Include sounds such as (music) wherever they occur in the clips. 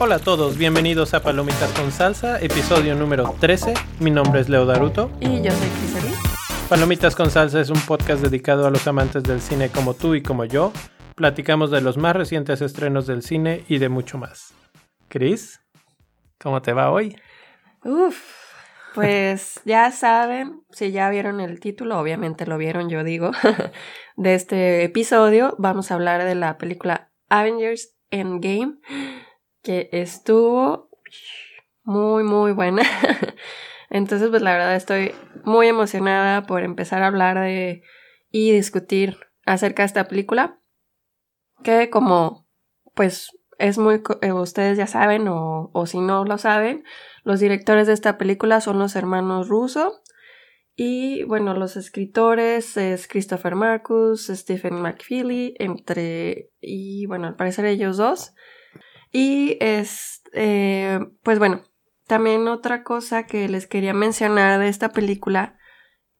Hola a todos, bienvenidos a Palomitas con Salsa, episodio número 13. Mi nombre es Leo Daruto. Y yo soy Crisari. Palomitas con Salsa es un podcast dedicado a los amantes del cine como tú y como yo. Platicamos de los más recientes estrenos del cine y de mucho más. Cris, ¿cómo te va hoy? Uf, pues ya saben, si ya vieron el título, obviamente lo vieron, yo digo, (laughs) de este episodio, vamos a hablar de la película Avengers Endgame que estuvo muy, muy buena. (laughs) Entonces, pues la verdad estoy muy emocionada por empezar a hablar de y discutir acerca de esta película. Que como, pues, es muy, eh, ustedes ya saben o, o si no lo saben, los directores de esta película son los hermanos Russo. Y bueno, los escritores es Christopher Marcus, Stephen McFeely, entre, y bueno, al parecer ellos dos. Y es, eh, pues bueno, también otra cosa que les quería mencionar de esta película,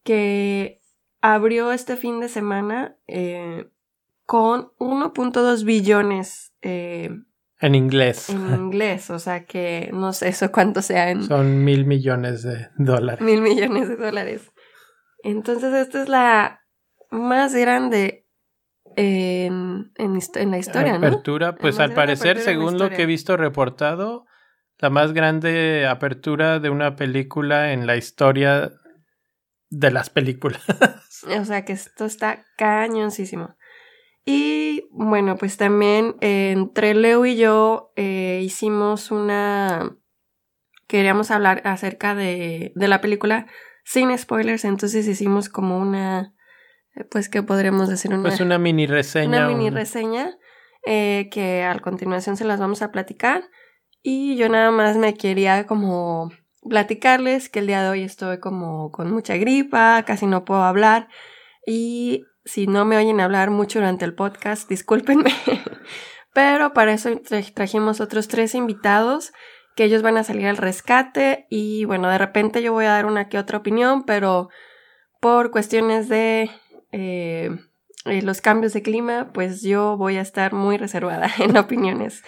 que abrió este fin de semana eh, con 1.2 billones. Eh, en inglés. En inglés, o sea que no sé eso cuánto sea en... Son mil millones de dólares. Mil millones de dólares. Entonces esta es la más grande en, en, la historia, apertura, pues al parecer, según lo que he visto reportado, la más grande apertura de una película en la historia de las películas. (laughs) o sea que esto está cañoncísimo. Y bueno, pues también entre Leo y yo eh, hicimos una... Queríamos hablar acerca de, de la película sin spoilers, entonces hicimos como una pues que podremos decir una, pues una mini reseña. Una mini reseña eh, que a continuación se las vamos a platicar. Y yo nada más me quería como platicarles que el día de hoy estoy como con mucha gripa, casi no puedo hablar. Y si no me oyen hablar mucho durante el podcast, discúlpenme. (laughs) Pero para eso trajimos otros tres invitados que ellos van a salir al rescate y bueno, de repente yo voy a dar una que otra opinión, pero por cuestiones de eh, eh, los cambios de clima, pues yo voy a estar muy reservada (laughs) en opiniones.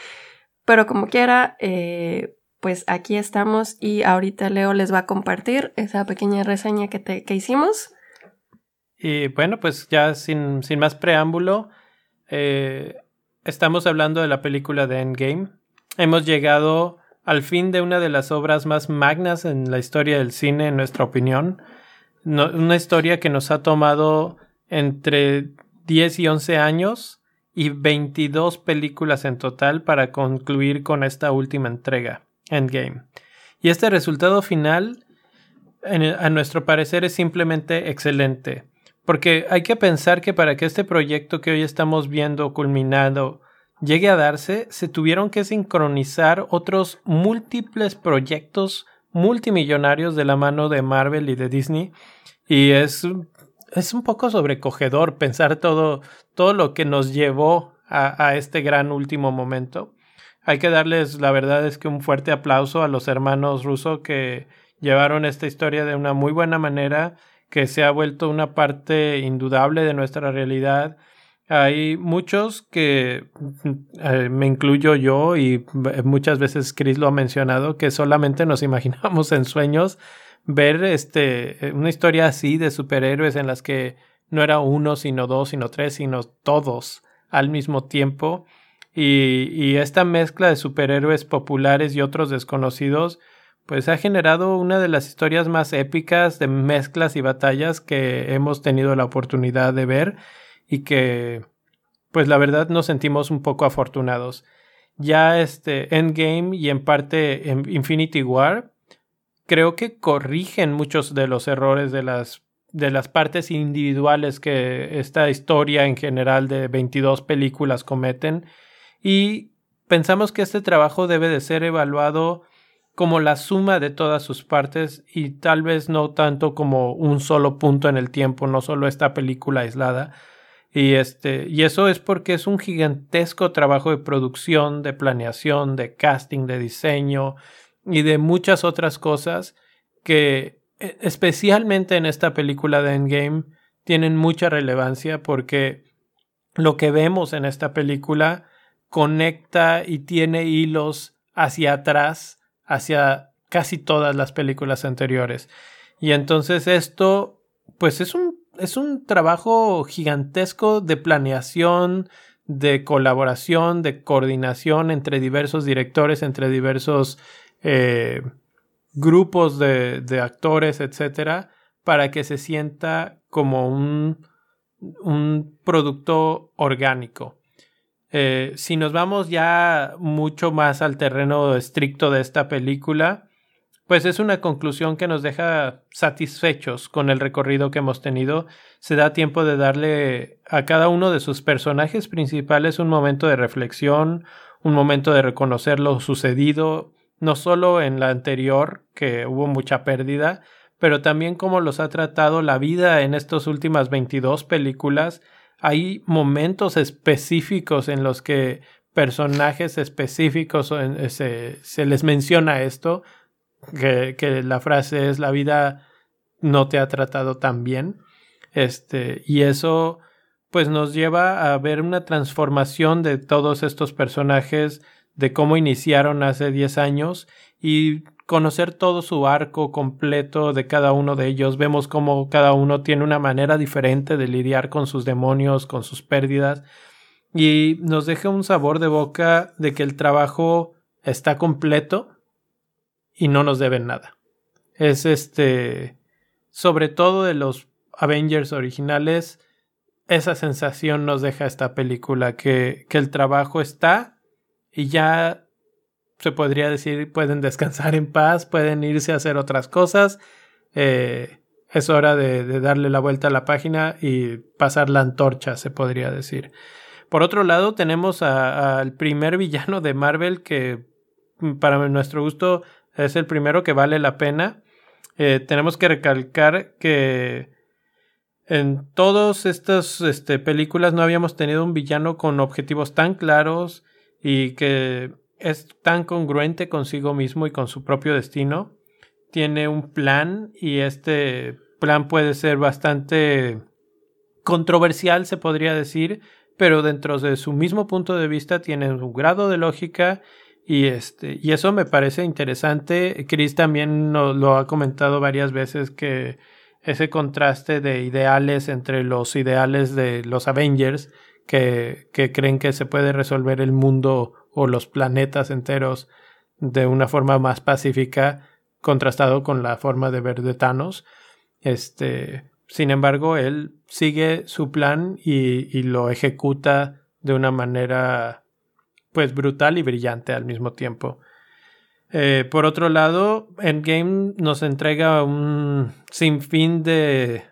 Pero como quiera, eh, pues aquí estamos y ahorita Leo les va a compartir esa pequeña reseña que, te, que hicimos. Y bueno, pues ya sin, sin más preámbulo, estamos hablando de la película de Endgame. Hemos llegado al fin de una de las obras más magnas en la historia del cine, en nuestra opinión. una historia que nos ha tomado entre 10 y 11 años y 22 películas en total para concluir con esta última entrega, Endgame. Y este resultado final, a nuestro parecer, es simplemente excelente. Porque hay que pensar que para que este proyecto que hoy estamos viendo culminado llegue a darse, se tuvieron que sincronizar otros múltiples proyectos multimillonarios de la mano de Marvel y de Disney. Y es es un poco sobrecogedor pensar todo, todo lo que nos llevó a, a, este gran último momento. Hay que darles, la verdad es que un fuerte aplauso a los hermanos Russo que llevaron esta historia de una muy buena manera, que se ha vuelto una parte indudable de nuestra realidad. Hay muchos que, eh, me incluyo yo y muchas veces Chris lo ha mencionado, que solamente nos (laughs) imaginamos en sueños ver este, eh, una historia así de superhéroes en las que no era uno, sino dos, sino tres, sino todos al mismo tiempo. Y, y esta mezcla de superhéroes populares y otros desconocidos, pues ha generado una de las historias más épicas de mezclas y batallas que hemos tenido la oportunidad de ver y que, pues la verdad nos sentimos un poco afortunados. Ya este Endgame y en parte Infinity War creo que corrigen muchos de los errores de las, de las partes individuales que esta historia en general de 22 películas cometen y pensamos que este trabajo debe de ser evaluado como la suma de todas sus partes y tal vez no tanto como un solo punto en el tiempo, no solo esta película aislada. Y este, y eso es porque es un gigantesco trabajo de producción, de planeación, de casting, de diseño, y de muchas otras cosas que e, especialmente en esta película de Endgame, tienen mucha relevancia porque lo que vemos en esta película conecta y tiene hilos hacia atrás, hacia casi todas las películas anteriores. Y entonces esto, pues es un, es un trabajo gigantesco de planeación, de colaboración, de coordinación entre diversos directores, entre diversos eh, grupos de, de, actores, etcétera, para que se sienta como un, un producto orgánico. Eh, si nos vamos ya mucho más al terreno estricto de esta película, pues es una conclusión que nos deja satisfechos con el recorrido que hemos tenido. Se da tiempo de darle a cada uno de sus personajes principales un momento de reflexión, un momento de reconocer lo sucedido, no solo en la anterior, que hubo mucha pérdida, pero también cómo los ha tratado la vida en estas últimas 22 películas hay momentos específicos en los que personajes específicos eh, se, les menciona esto, que, que, la frase es la vida no te ha tratado tan bien. Este, y eso pues nos lleva a ver una transformación de todos estos personajes, de cómo iniciaron hace 10 años y conocer todo su arco completo de cada uno de ellos. Vemos cómo cada uno tiene una manera diferente de lidiar con sus demonios, con sus pérdidas. Y nos deja un sabor de boca de que el trabajo está completo y no nos deben nada. Es este, sobre todo de los Avengers originales, esa sensación nos deja esta película, que, que el trabajo está y ya se podría decir, pueden descansar en paz, pueden irse a hacer otras cosas. Eh, es hora de, darle la vuelta a la página y pasar la antorcha, se podría decir. Por otro lado, tenemos al primer villano de Marvel que, mm, para nuestro gusto, es el primero que vale la pena. Eh, tenemos que recalcar que en todas estas este, películas no habíamos tenido un villano con objetivos tan claros y que es tan congruente consigo mismo y con su propio destino. Tiene un plan y este plan puede ser bastante controversial, se podría decir, pero dentro de su mismo punto de vista tiene un grado de lógica y este y eso me parece interesante. Chris también lo ha comentado varias veces que ese contraste de ideales entre los ideales de los Avengers que, creen que se puede resolver el mundo o los planetas enteros de una forma más pacífica contrastado con la forma de ver de Thanos. Este, sin embargo, él sigue su plan y, y lo ejecuta de una manera pues brutal y brillante al mismo tiempo. Eh, por otro lado, Endgame nos entrega un sinfín de,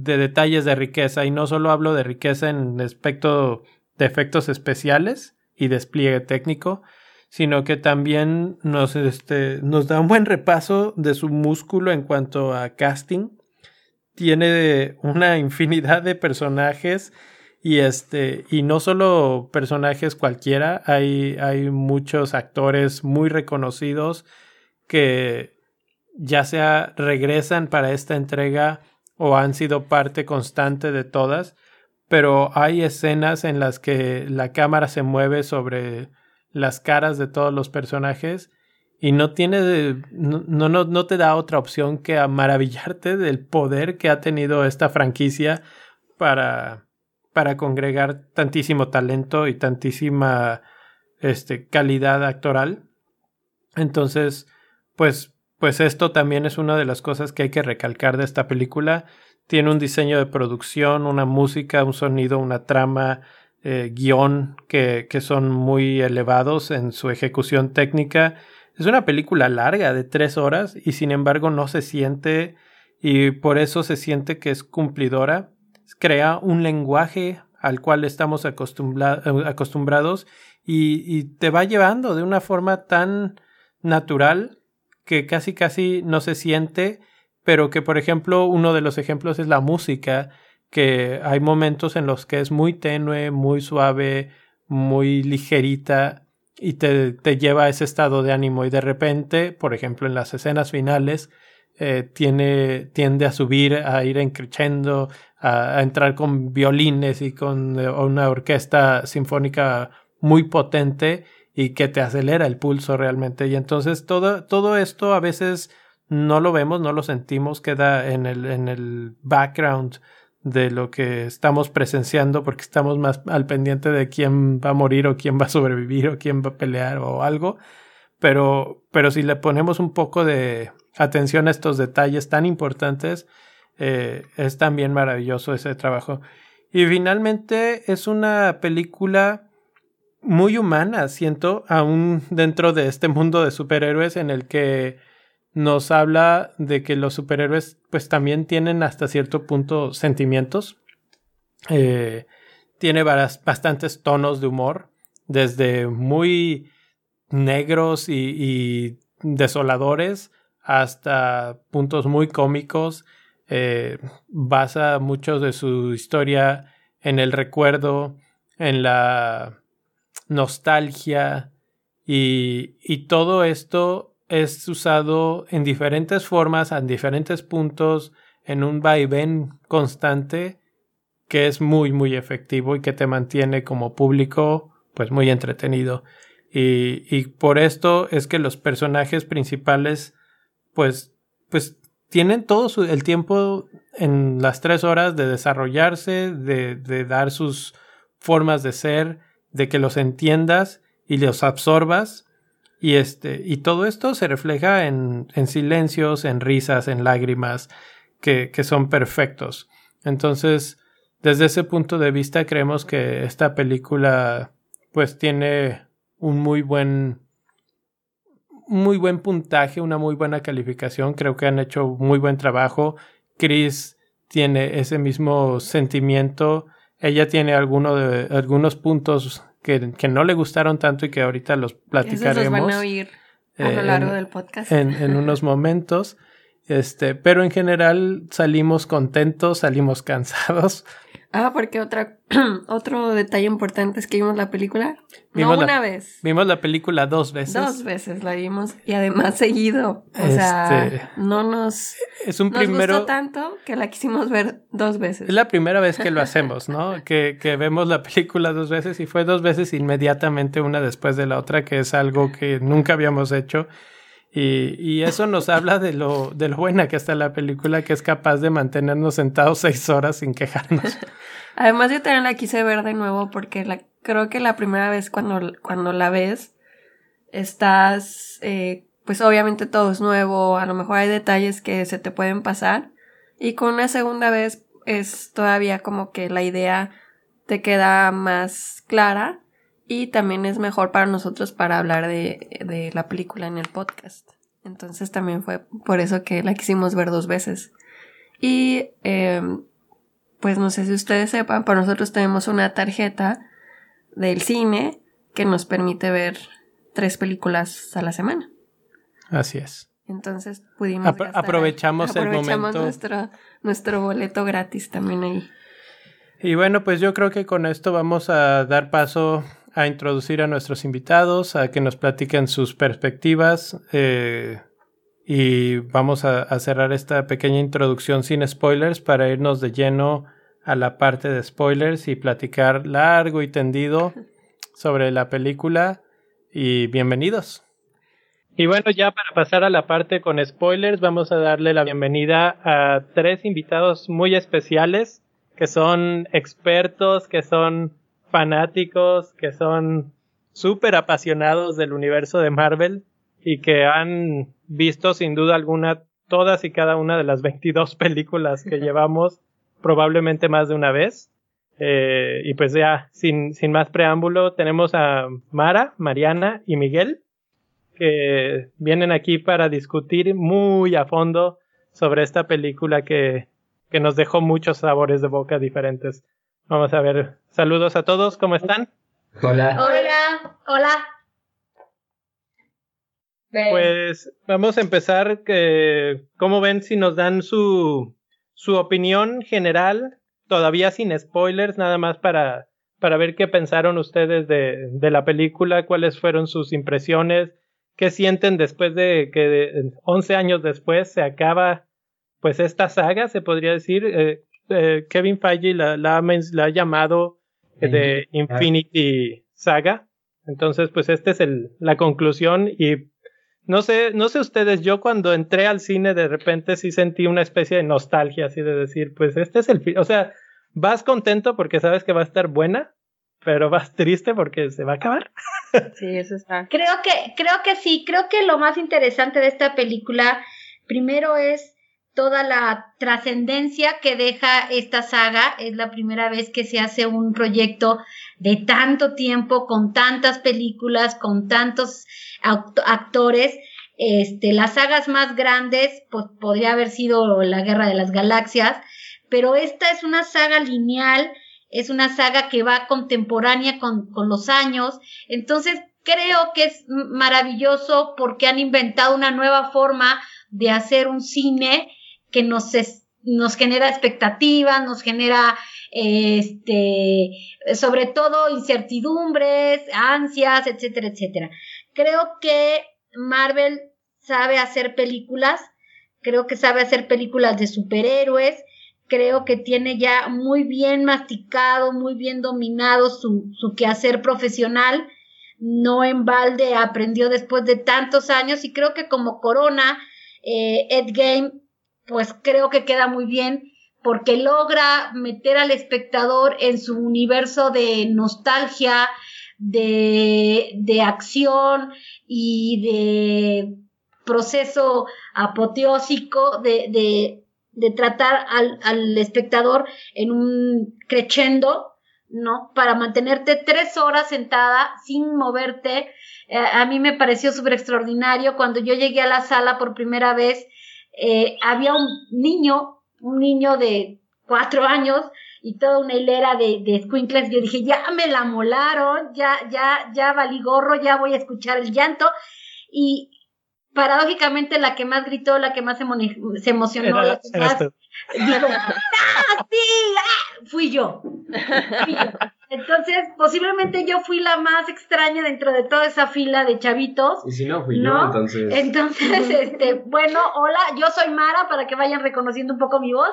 de detalles de riqueza y no solo hablo de riqueza en aspecto de efectos especiales, y despliegue técnico, sino que también nos, este, nos da un buen repaso de su músculo en cuanto a casting. Tiene una infinidad de personajes y este y no solo personajes cualquiera, hay, hay muchos actores muy reconocidos que ya sea regresan para esta entrega o han sido parte constante de todas pero hay escenas en las que la cámara se mueve sobre las caras de todos los personajes y no tiene no, no, no te da otra opción que maravillarte del poder que ha tenido esta franquicia para, para congregar tantísimo talento y tantísima este, calidad actoral. Entonces, pues, pues esto también es una de las cosas que hay que recalcar de esta película tiene un diseño de producción, una música, un sonido, una trama, eh, guion que, que son muy elevados en su ejecución técnica. Es una película larga de tres horas y sin embargo no se siente y por eso se siente que es cumplidora. Crea un lenguaje al cual estamos acostumbrados y, y, te va llevando de una forma tan natural que casi casi no se siente pero que por ejemplo uno de los ejemplos es la música, que hay momentos en los que es muy tenue, muy suave, muy ligerita y te, te lleva a ese estado de ánimo. Y de repente, por ejemplo en las escenas finales, eh, tiene, tiende a subir, a ir encrechendo, a, entrar con violines y con eh, una orquesta sinfónica muy potente y que te acelera el pulso realmente. Y entonces todo, todo esto a veces no lo vemos, no lo sentimos, queda en el, en el background de lo que estamos presenciando porque estamos más al pendiente de quién va a morir o quién va a sobrevivir o quién va a pelear o algo. Pero, pero si le ponemos un poco de atención a estos detalles tan importantes, eh, es también maravilloso ese trabajo. Y finalmente es una película muy humana, siento, aún dentro de este mundo de superhéroes en el que nos habla de que los superhéroes pues también tienen hasta cierto punto sentimientos. Eh, tiene bastantes tonos de humor, desde muy negros y, desoladores hasta puntos muy cómicos. Eh, basa mucho de su historia en el recuerdo, en la nostalgia y, y todo esto es usado en diferentes formas, en diferentes puntos, en un vaivén constante que es muy, muy efectivo y que te mantiene como público pues muy entretenido. Y, y por esto es que los personajes principales pues, pues tienen todo su, el tiempo en las tres horas de desarrollarse, de, de dar sus formas de ser, de que los entiendas y los absorbas y, este, y todo esto se refleja en, en silencios, en risas, en lágrimas, que, que, son perfectos. Entonces, desde ese punto de vista, creemos que esta película pues tiene un muy buen muy buen puntaje, una muy buena calificación. Creo que han hecho muy buen trabajo. Chris tiene ese mismo sentimiento. Ella tiene alguno de, algunos puntos que, que, no le gustaron tanto y que ahorita los platicaremos. Esos los van a oír a lo largo en, del podcast. En, en unos (laughs) momentos. Este, pero en general salimos contentos, salimos (laughs) cansados. Ah, porque otra, (clears throat) otro detalle importante es que vimos la película no una vez. Vimos la película dos veces. Dos veces la vimos y además (laughs) seguido. O sea, este, no nos, es un primero, gustó tanto que la quisimos ver dos veces. Es la primera vez que lo (laughs) hacemos, ¿no? que, que vemos la película dos veces y fue dos veces inmediatamente una después de la otra, que es algo que nunca habíamos hecho. Y, y, eso nos habla de lo, de lo buena que está la película, que es capaz de mantenernos sentados seis horas sin quejarnos. (laughs) Además, yo también la quise ver de nuevo porque la, creo que la primera vez cuando, cuando la ves, estás, eh, pues obviamente todo es nuevo, a lo mejor hay detalles que se te pueden pasar. Y con una segunda vez es todavía como que la idea te queda más clara y también es mejor para nosotros para hablar de, la película en el podcast. Entonces también fue por eso que la quisimos ver dos veces. Y em, pues no sé si ustedes sepan, pero nosotros tenemos una tarjeta del cine que nos permite ver tres películas a la semana. Así es. Entonces pudimos... aprovechamos, el momento. Nuestro, nuestro boleto gratis también ahí. Y bueno, pues yo creo que con esto vamos a dar paso a introducir a nuestros invitados, a que nos platiquen sus perspectivas eh, y vamos a, a, cerrar esta pequeña introducción sin spoilers para irnos de lleno a la parte de spoilers y platicar largo y tendido sobre la película y bienvenidos. Y bueno, ya para pasar a la parte con spoilers, vamos a darle la bienvenida a tres invitados muy especiales que son expertos, que son fanáticos que son súper apasionados del universo de Marvel y que han visto sin duda alguna todas y cada una de las 22 (laughs) películas que (laughs) llevamos probablemente más de una vez. Eh, y pues ya, sin, sin más preámbulo, tenemos a Mara, Mariana y Miguel, que vienen aquí para discutir muy a fondo sobre esta película que, que nos dejó muchos sabores de boca diferentes. Vamos a ver. Saludos a todos, ¿cómo están? Hola. Hola. Hola. Pues vamos a empezar. Que, ¿Cómo ven si nos dan su, su opinión general? Todavía sin spoilers, nada más para, para ver qué pensaron ustedes de, de la película, cuáles fueron sus impresiones, qué sienten después de que 11 años después se acaba pues esta saga, se podría decir. Eh, eh, Kevin Feige la, la, ha llamado de Infinity Saga. Entonces, pues esta es el, la conclusión y no sé, no sé ustedes, yo cuando entré al cine de repente sí sentí una especie de nostalgia, así de decir, pues este es el fin, o sea, vas contento porque sabes que va a estar buena, pero vas triste porque se va a acabar. (laughs) Sí, eso está. Creo que, creo que sí, creo que lo más interesante de esta película, primero es toda la trascendencia que deja esta saga. Es la primera vez que se hace un proyecto de tanto tiempo, con tantas películas, con tantos actores. Este, las sagas más grandes, pues podría haber sido la Guerra de las Galaxias, pero esta es una saga lineal, es una saga que va contemporánea con, con los años, entonces creo que es maravilloso porque han inventado una nueva forma de hacer un cine que nos, nos genera expectativas, nos genera este, sobre todo incertidumbres, ansias, etcétera, etcétera. Creo que Marvel sabe hacer películas, creo que sabe hacer películas de superhéroes, creo que tiene ya muy bien masticado, muy bien dominado su, su quehacer profesional. No en balde aprendió después de tantos años y creo que como Corona, eh, Ed Game, pues creo que queda muy bien porque logra meter al espectador en su universo de nostalgia, de, de acción y de proceso apoteósico de, de, tratar al, al espectador en un crescendo, ¿no? Para mantenerte tres horas sentada sin moverte. Eh, a mí me pareció súper extraordinario. Cuando yo llegué a la sala por primera vez, eh, había un niño, un niño de cuatro años y toda una hilera de, de squinkles. Yo dije, ya me la molaron, ya, ya, ya valí gorro, ya voy a escuchar el llanto. Y, paradójicamente la que más gritó, la que más se, emocionó, la que más dijo, ¡Ah, sí! ¡Ah! Fui yo. (laughs) Entonces, posiblemente yo fui la más extraña dentro de toda esa fila de chavitos. Y si no, fui yo, entonces. Entonces, este, bueno, hola, yo soy Mara, para que vayan reconociendo un poco mi voz.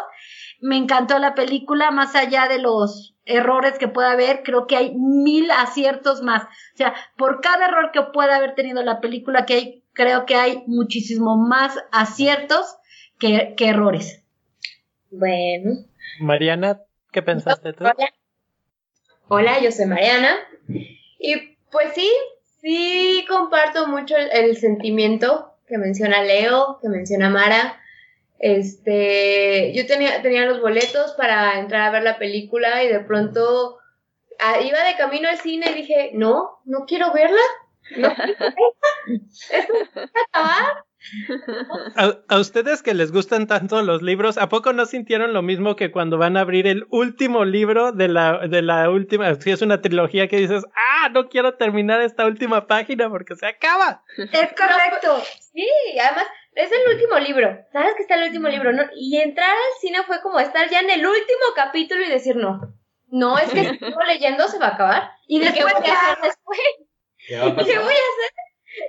Me encantó la película, más allá de los errores que pueda haber, creo que hay mil aciertos más. O sea, por cada error que pueda haber tenido la película, que hay creo que hay muchísimo más aciertos que, errores. Bueno. Mariana, ¿qué pensaste tú? Hola. Hola, yo soy Mariana. Y pues sí, sí comparto mucho el, sentimiento que menciona Leo, que menciona Mara. Este, yo tenía, tenía los boletos para entrar a ver la película y de pronto ah, iba de camino al cine y dije, no, no quiero verla. a, (laughs) ustedes que les gustan tanto los libros, ¿a poco no sintieron lo mismo que cuando van a abrir el último libro de la, de la última? Si es una trilogía que dices, ah, no quiero terminar esta última página porque se acaba. Es correcto. sí, además es el último libro. Sabes que está el último libro, ¿no? Y entrar al cine fue como estar ya en el último capítulo y decir, no, no, es que si sigo leyendo se va a acabar. Y después, (laughs) ¿qué voy a hacer después? ¿Qué, voy a hacer?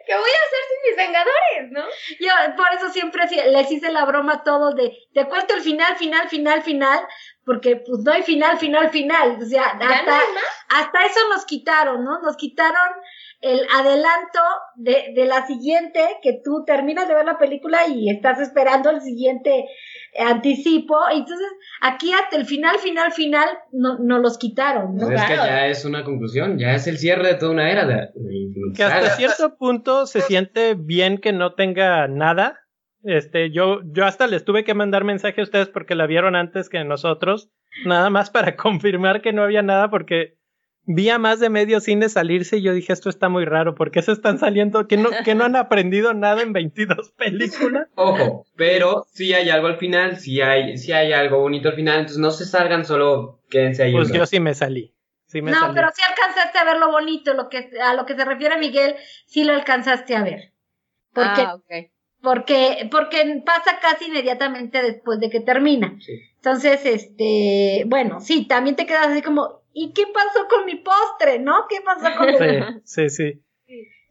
¿Qué voy a hacer sin mis vengadores, no? Yo por eso siempre les hice la broma a todos de, te cuento el final, final, final, final, porque pues no hay final, final, final. O sea, hasta, hasta eso nos quitaron, ¿no? Nos quitaron el adelanto de, de la siguiente, que tú terminas de ver la película y estás esperando el siguiente anticipo. Entonces, aquí hasta el final, final, final, no, no los quitaron. ¿no? Pues es que ya es una conclusión, ya es el cierre de toda una era. De, que hasta cierto punto se siente bien que no tenga nada. Este, yo, yo hasta les tuve que mandar mensaje a ustedes porque la vieron antes que nosotros, nada más para (laughs) confirmar que no había nada porque vi a más de medio cine salirse y yo dije, esto está muy raro, ¿por qué se están saliendo? ¿Que no, que no han aprendido nada en 22 (laughs) películas? Ojo, pero si hay algo al final, si hay, si hay algo bonito al final, entonces no se salgan, solo quédense ahí. Pues yo sí me salí. Sí me no, pero sí alcanzaste a ver lo bonito, lo que, a lo que se refiere Miguel, sí lo alcanzaste a ver. Porque, ah, porque, porque pasa casi inmediatamente después de que termina. Entonces, este, bueno, sí, también te quedas así como, ¿y qué pasó con mi postre? ¿No? ¿Qué pasó con mi sí, sí, sí.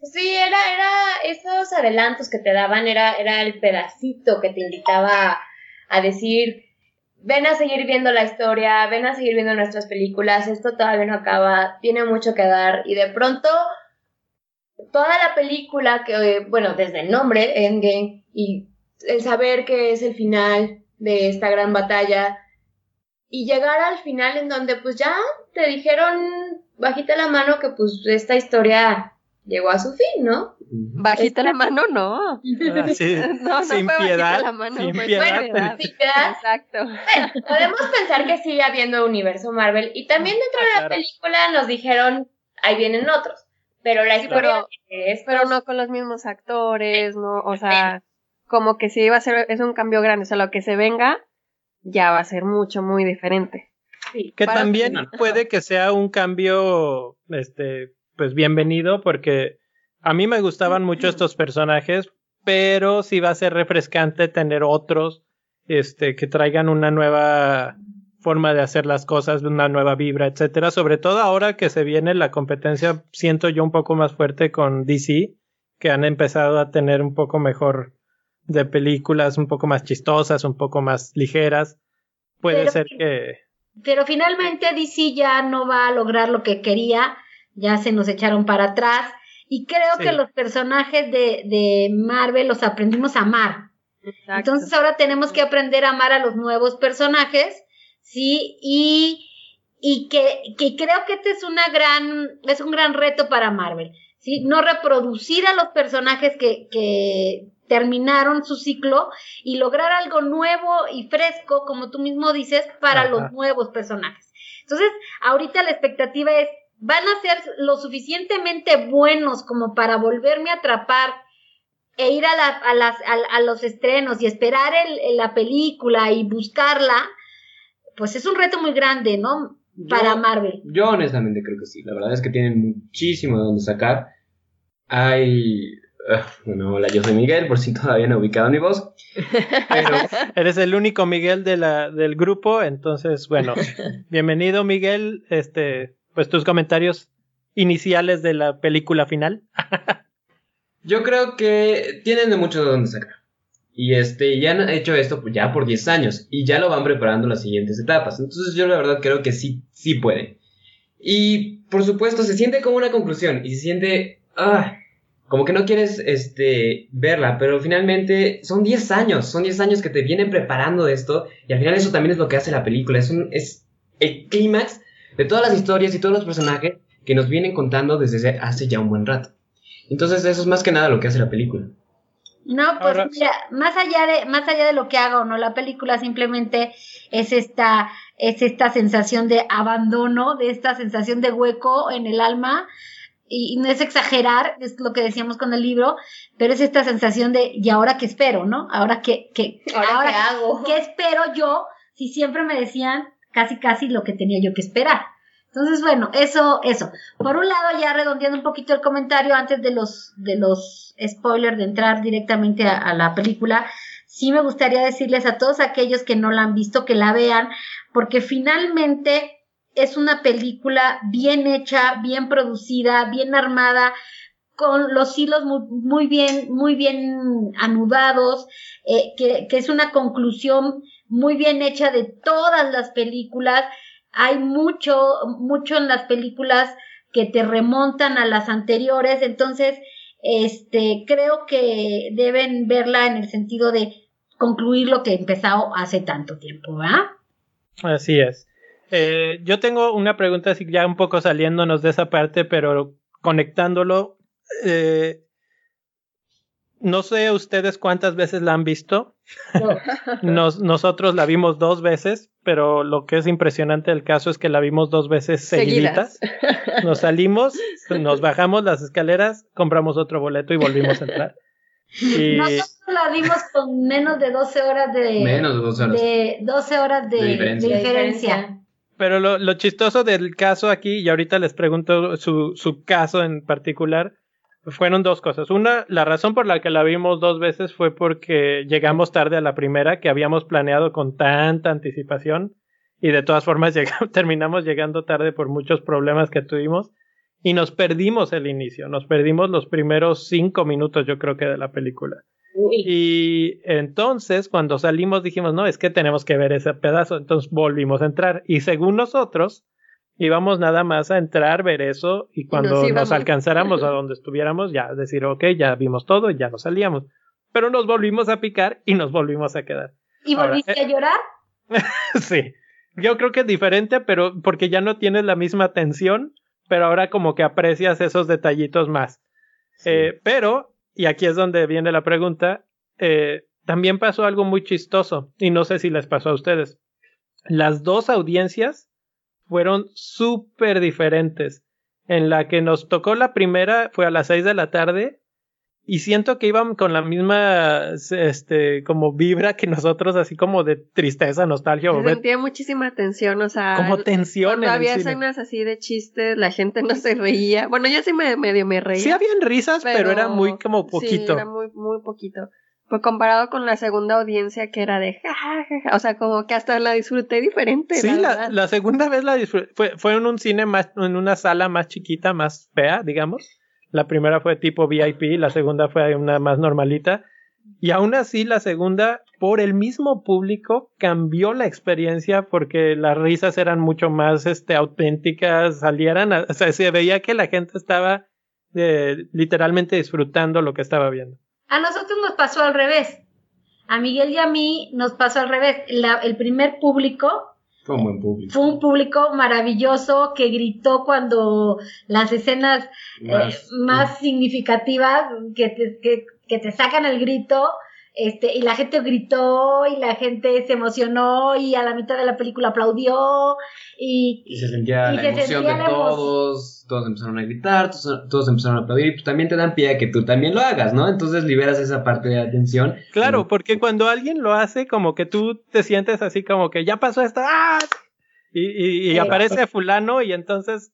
Sí, era, era esos adelantos que te daban, era, era el pedacito que te invitaba a decir, ven a seguir viendo la historia, ven a seguir viendo nuestras películas, esto todavía no acaba, tiene mucho que dar, y de pronto toda la película que, bueno, desde el nombre, Endgame, y el saber que es el final de esta gran batalla, y llegar al final en donde pues ya te dijeron bajita la mano que pues esta historia llegó a su fin, ¿no? Bajita la mano, no. Ah, sí, (laughs) No, no sin fue bajita piedad, la mano, sin fue piedad. Exacto. Bueno, podemos pensar que sigue habiendo universo Marvel y también dentro de la Claro. película nos dijeron ahí vienen otros, pero la historia de estos- Pero no con los mismos actores, no, o sea, como que sí va a ser, es un cambio grande, o sea, lo que se venga ya va a ser mucho, muy diferente. sí. Que también puede que sea un cambio, este, pues bienvenido, porque a mí me gustaban mucho estos personajes, pero sí va a ser refrescante tener otros, este, que traigan una nueva forma de hacer las cosas, una nueva vibra, etcétera. Sobre todo ahora que se viene la competencia, siento yo un poco más fuerte con DC, que han empezado a tener un poco mejor de películas, un poco más chistosas, un poco más ligeras. Puede Pero- ser que Pero finalmente DC ya no va a lograr lo que quería, ya se nos echaron para atrás. Y creo Sí. que los personajes de, de Marvel los aprendimos a amar. Exacto. Entonces ahora tenemos que aprender a amar a los nuevos personajes, ¿sí? Y, y que, que creo que este es una gran, es un gran reto para Marvel, ¿sí? No reproducir a los personajes que, que terminaron su ciclo y lograr algo nuevo y fresco, como tú mismo dices, para Ajá. los nuevos personajes. Entonces, ahorita la expectativa es, van a ser lo suficientemente buenos como para volverme a atrapar e ir a, la- a las, a, a los estrenos y esperar el, la película y buscarla, pues es un reto muy grande, ¿no? Para Yo- Marvel. Yo honestamente creo que sí. La verdad es que tienen muchísimo de dónde sacar. Hay... (laughs) bueno, hola, yo soy Miguel, por si todavía no he ubicado mi voz. Pero (laughs) Eres el único Miguel de la, del grupo, entonces, bueno, (laughs) bienvenido Miguel, este, pues tus comentarios iniciales de la película final. yo creo que tienen de mucho de dónde sacar. Y este, ya han hecho esto pues, ya por 10 años y ya lo van preparando las siguientes etapas. Entonces yo la verdad creo que sí, sí pueden. Y por supuesto se siente como una conclusión y se siente ah, como que no quieres este, verla, pero finalmente son 10 años, son 10 años que te vienen preparando de esto y al final eso también es lo que hace la película, es, un, es el clímax de todas las historias y todos los personajes que nos vienen contando desde hace ya un buen rato. Entonces eso es más que nada lo que hace la película. No, pues Ahora- mira, más allá de, más allá de lo que haga o no la película, simplemente es esta, es esta sensación de abandono, de esta sensación de hueco en el alma, y, no es exagerar, es lo que decíamos con el libro, pero es esta sensación de, ¿y ahora qué espero, no? Ahora qué, qué, ¿Ahora, qué hago? (laughs) ¿qué espero yo si siempre me decían casi casi lo que tenía yo que esperar? Entonces, bueno, eso, eso. Por un lado, ya redondeando un poquito el comentario antes de los, de los spoilers, de entrar directamente a, a la película, sí me gustaría decirles a todos aquellos que no la han visto que la vean, porque finalmente es una película bien hecha, bien producida, bien armada, con los hilos muy, muy bien, muy bien anudados, eh, que, que es una conclusión muy bien hecha de todas las películas. Hay mucho, mucho en las películas que te remontan a las anteriores, entonces, este, creo que deben verla en el sentido de concluir lo que empezó hace tanto tiempo, ¿verdad? Así es. Eh, yo tengo una pregunta así ya un poco saliéndonos de esa parte, pero conectándolo. eh, no sé ustedes cuántas veces la han visto. Nos- nosotros la vimos dos veces, pero lo que es impresionante del caso es que la vimos dos veces seguiditas. Seguidas. (laughs) Nos salimos, nos bajamos las escaleras, compramos otro boleto y volvimos a entrar. Y Nosotros la vimos con menos de 12 horas de, Menos de dos horas. de 12 horas de, De diferencia. de La diferencia. Pero lo, lo chistoso del caso aquí, y ahorita les pregunto su, su caso en particular, fueron dos cosas. Una, la razón por la que la vimos dos veces fue porque llegamos tarde a la primera, que habíamos planeado con tanta anticipación, y de todas formas (laughs) terminamos llegando tarde por muchos problemas que tuvimos. y nos perdimos el inicio, nos perdimos los primeros cinco minutos, yo creo que de la película. Y entonces, cuando salimos, dijimos, no, es que tenemos que ver ese pedazo. Entonces volvimos a entrar. Y según nosotros, íbamos nada más a entrar, ver eso. Y cuando nos, alcanzáramos a donde estuviéramos, ya decir, ok, ya vimos todo y ya nos salíamos. Pero nos volvimos a picar y nos volvimos a quedar. ¿Y volviste a llorar? (laughs) sí. Yo creo que es diferente, pero porque ya no tienes la misma tensión pero ahora como que aprecias esos detallitos más. Eh, pero, y aquí es donde viene la pregunta, eh, también pasó algo muy chistoso, y no sé si les pasó a ustedes. Las dos audiencias fueron súper diferentes. En la que nos tocó la primera fue a las seis de la tarde y siento que iban con la misma, este, como vibra que nosotros, así como de tristeza, nostalgia. Se sentía muchísima tensión, o sea. Como tensión. Cuando había escenas así de chistes, la gente no se reía. Bueno, yo sí me, medio me reía. Sí habían risas, pero, era muy como poquito. Sí, era muy, muy poquito. Pues comparado con la segunda audiencia que era de ja, o sea, como que hasta la disfruté diferente. Sí, la, la, segunda vez la disfruté, fue, fue en un cine más, en una sala más chiquita, más fea, digamos. La primera fue tipo VIP, la segunda fue una más normalita. Y aún así, la segunda, por el mismo público, cambió la experiencia porque las risas eran mucho más este, auténticas, salieran, o sea, se veía que la gente estaba eh, literalmente disfrutando lo que estaba viendo. A nosotros nos pasó al revés. A Miguel y a mí nos pasó al revés. el primer público fue un buen público. Fue un público maravilloso que gritó cuando las escenas más, eh, significativas que te, que, que te sacan el grito este, y la gente gritó y la gente se emocionó y a la mitad de la película aplaudió y, y se sentía la emoción de todos, todos empezaron a gritar, todos, empezaron a aplaudir y pues también te dan pie a que tú también lo hagas, ¿no? Entonces liberas esa parte de atención. Claro, porque cuando alguien lo hace, como que tú te sientes así como que ya pasó esto, ¡ah! Y, y, aparece fulano y entonces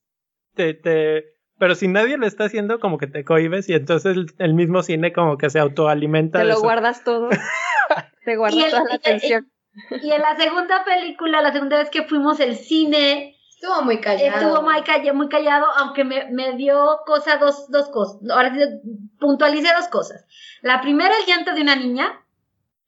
te, te pero si nadie lo está haciendo, como que te cohibes y entonces el, mismo cine como que se autoalimenta. Te lo guardas todo. (laughs) te guardas toda la atención. Y en la segunda película, la segunda vez que fuimos al cine, Estuvo muy callado. Estuvo muy, callado, muy callado, aunque me, me dio cosa, dos, dos cosas. Ahora sí, puntualicé dos cosas. La primera, el llanto de una niña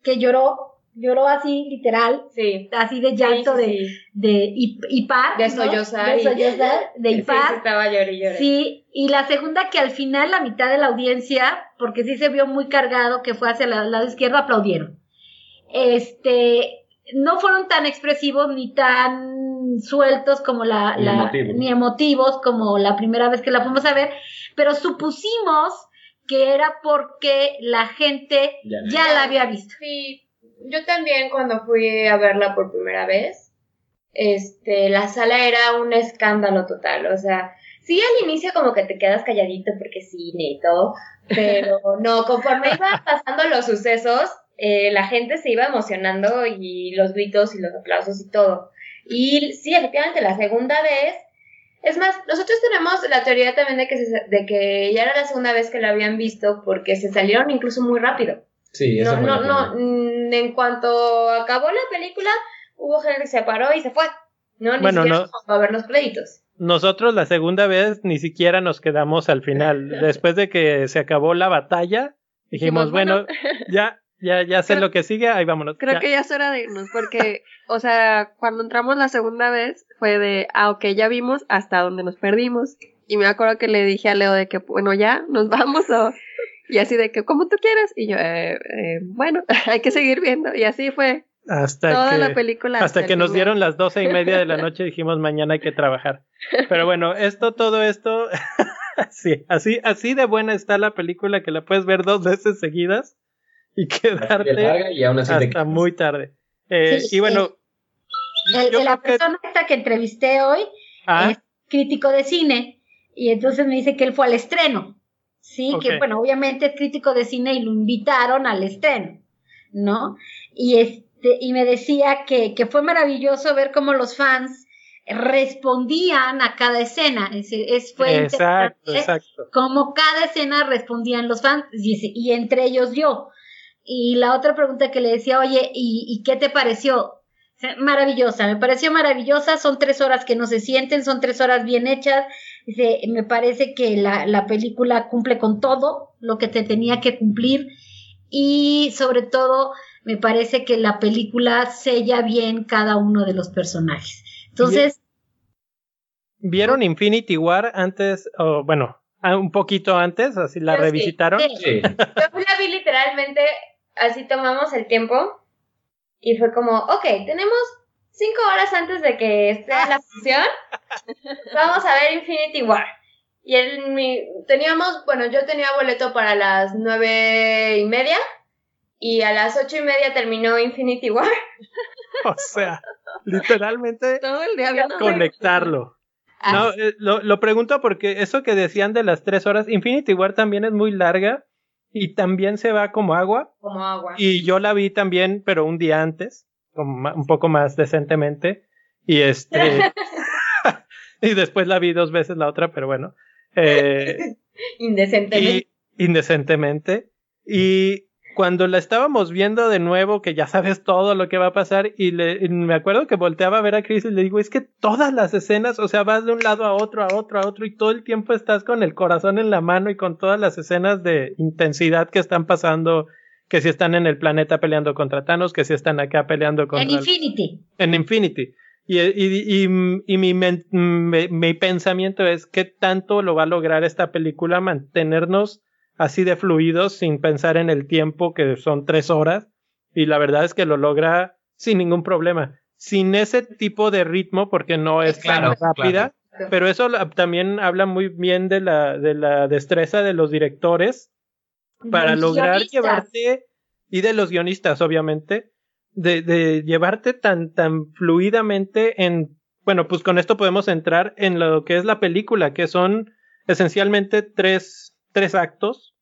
que lloró lloró así, literal, sí. así de llanto de, de hipar. De sollozar. De sollozar, de hipar. Sí, estaba llorando. Sí, y la segunda que al final la mitad de la audiencia, porque sí se vio muy cargado, que fue hacia el lado izquierdo, aplaudieron. Este, no fueron tan expresivos ni tan sueltos como la, ni, la emotivos. ni emotivos como la primera vez que la fuimos a ver, pero supusimos que era porque la gente Ya la- ya la había visto. Sí, yo también cuando fui a verla por primera vez, este, la sala era un escándalo total, o sea, sí al inicio como que te quedas calladito porque cine y todo, pero (laughs) no, conforme iban pasando los sucesos, eh, la gente se iba emocionando y los gritos y los aplausos y todo. Y sí, efectivamente, la segunda vez, es más, nosotros tenemos la teoría también de que, se- de que ya era la segunda vez que la habían visto porque se salieron incluso muy rápido. Sí, eso No, fue no, no, mm, en cuanto acabó la película, hubo gente que se paró y se fue. No, ni Bueno, siquiera no. a ver los créditos. Nosotros la segunda vez ni siquiera nos quedamos al final. (laughs) Después de que se acabó la batalla, dijimos, Dijimos, bueno, (laughs) ya, ya, ya sé Creo- lo que sigue, ahí vámonos. Creo Ya. que ya es hora de irnos, porque, o sea, cuando entramos la segunda vez fue de, ah, ok, ya vimos hasta donde nos perdimos. Y me acuerdo que le dije a Leo de que, bueno, ya, nos vamos, o... Y así de que, como tú quieras. Y yo, eh, eh, bueno, (laughs) hay que seguir viendo. Y así fue Hasta toda que, la película. hasta que nos dieron las doce y media de la (laughs) noche dijimos mañana hay que trabajar. Pero bueno, esto, todo esto, (laughs) sí, así, así de buena está la película que la puedes ver dos veces seguidas y Así quedarte larga y aún así te hasta muy tarde. Eh, Sí, y bueno, El- yo la que- persona esta que entrevisté hoy ah, es crítico de cine y entonces me dice que él fue al estreno. Sí, que bueno, obviamente es crítico de cine y lo invitaron al estreno, ¿no? Y este, y me decía que, que fue maravilloso ver cómo los fans respondían a cada escena. Es, es fue exacto, interesante exacto. como cada escena respondían los fans y, y entre ellos yo. Y la otra pregunta que le decía, oye, ¿y, y qué te pareció? Maravillosa, me pareció maravillosa, son tres horas que no se sienten, son tres horas bien hechas, Dice, me parece que la, la película cumple con todo lo que te tenía que cumplir y sobre todo me parece que la película sella bien cada uno de los personajes. Entonces... ¿Vieron Infinity War antes, o bueno, un poquito antes, así la Yo sí, revisitaron? Sí. Yo la vi literalmente, así tomamos el tiempo y fue como, ok, tenemos cinco horas antes de que esté la (laughs) función, vamos a ver Infinity War. Y mi, teníamos, bueno, yo tenía boleto para las nueve y media y a las ocho y media terminó Infinity War. (laughs) O sea, literalmente Todo el día viendo. conectarlo. No, eh, lo, lo pregunto porque eso que decían de las tres horas, Infinity War también es muy larga y también se va como agua. Como agua. Y yo la vi también, pero un día antes, como un poco más decentemente. Y este. (laughs) (laughs) y después la vi dos veces la otra, pero bueno. Eh, (laughs) Indecentemente. y indecentemente. Y cuando la estábamos viendo de nuevo, que ya sabes todo lo que va a pasar, y, le, y me acuerdo que volteaba a ver a Chris y le digo, es que todas las escenas, o sea, vas de un lado a otro, a otro, a otro, y todo el tiempo estás con el corazón en la mano y con todas las escenas de intensidad que están pasando, que si están en el planeta peleando contra Thanos, que si están acá peleando contra... en Infinity. en Infinity. Y, y, y, y mi, men- mi, mi pensamiento es qué tanto lo va a lograr esta película mantenernos así de fluidos sin pensar en el tiempo que son tres horas. Y la verdad es que lo logra sin ningún problema. Sin ese tipo de ritmo, porque no es Claro, tan rápida. Pero eso también habla muy bien de la, de la destreza de los directores para Los lograr guionistas. llevarte, y de los guionistas, obviamente, de, de llevarte tan, tan fluidamente en, bueno, pues con esto podemos entrar en lo que es la película, que son esencialmente tres, tres actos.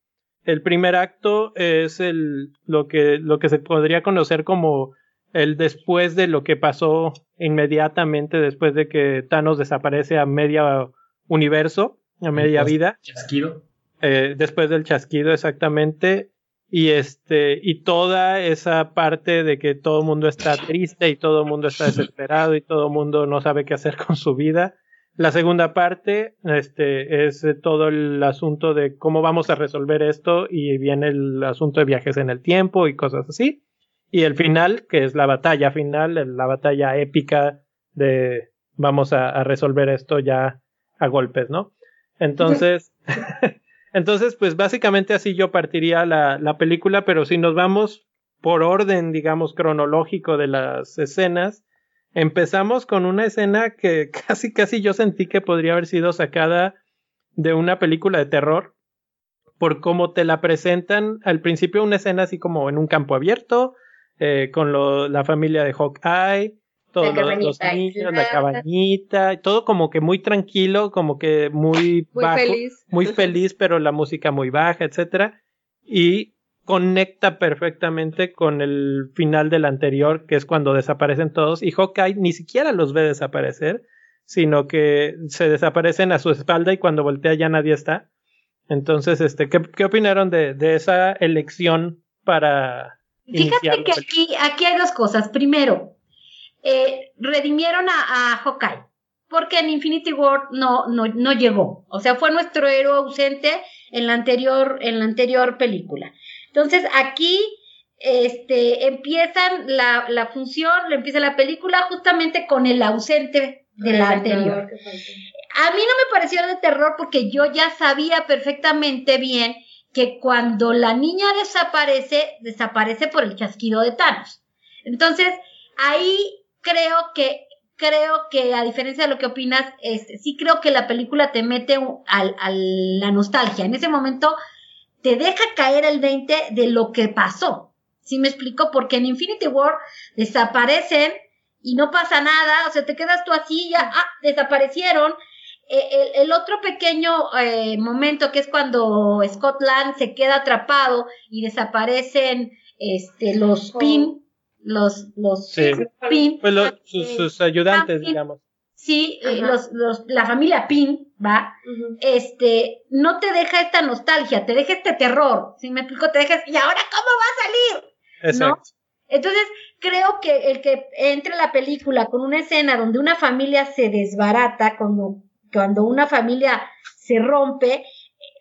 El primer acto es el, lo que, lo que se podría conocer como el después de lo que pasó inmediatamente después de que Thanos desaparece a media universo, a media vida Chasquido. eh, después del chasquido exactamente y este y toda esa parte de que todo el mundo está triste y todo el mundo está desesperado y todo el mundo no sabe qué hacer con su vida la segunda parte este es todo el asunto de cómo vamos a resolver esto y viene el asunto de viajes en el tiempo y cosas así. Y el final que es la batalla final la batalla épica de vamos a, a resolver esto ya a golpes no entonces (laughs) Entonces, pues básicamente así yo partiría la, la película, pero si nos vamos por orden, digamos, cronológico de las escenas, empezamos con una escena que (laughs) casi, casi yo sentí que podría haber sido sacada de una película de terror, por cómo te la presentan. Al principio una escena así como en un campo abierto, eh, con lo- la familia de Hawkeye, todos los, niños, la cabañita, todo como que muy tranquilo, como que muy, Muy bajo feliz. muy (laughs) feliz, pero la música muy baja, etcétera, y conecta perfectamente con el final del anterior, que es cuando desaparecen todos, y Hawkeye ni siquiera los ve desaparecer, sino que se desaparecen a su espalda y cuando voltea ya nadie está. Entonces, este, ¿qué, qué opinaron de, de esa elección para Fíjate que aquí, aquí hay dos cosas. Primero, eh, redimieron a, a Hawkeye, porque en Infinity War no, no, no llegó. O sea, fue nuestro héroe ausente en la anterior, en la anterior película. Entonces, aquí este, empiezan la, la función, empieza la película justamente con el ausente de la anterior. A mí no me pareció de terror porque yo ya sabía perfectamente bien que cuando la niña desaparece, desaparece por el chasquido de Thanos. Entonces, ahí creo que, creo que a diferencia de lo que opinas, este, sí creo que la película te mete al- a la nostalgia. En ese momento te deja caer el 20 de lo que pasó. ¿Sí me explico? Porque en Infinity War desaparecen y no pasa nada, o sea, te quedas tú así, ya, ah, desaparecieron. Eh, el, el otro pequeño eh, momento que es cuando Scotland se queda atrapado y desaparecen este, los Oh. pin, los, los Sí. pin, Pues lo- sus, sus ayudantes, digamos. Sí, eh, los, los, la familia pin, ¿va? Este, no te deja esta nostalgia, te deja este terror, si me explico, te dejas, ¿y ahora cómo va a salir? Exacto. Entonces, creo que el que entre la película con una escena donde una familia se desbarata, como, cuando una familia se rompe,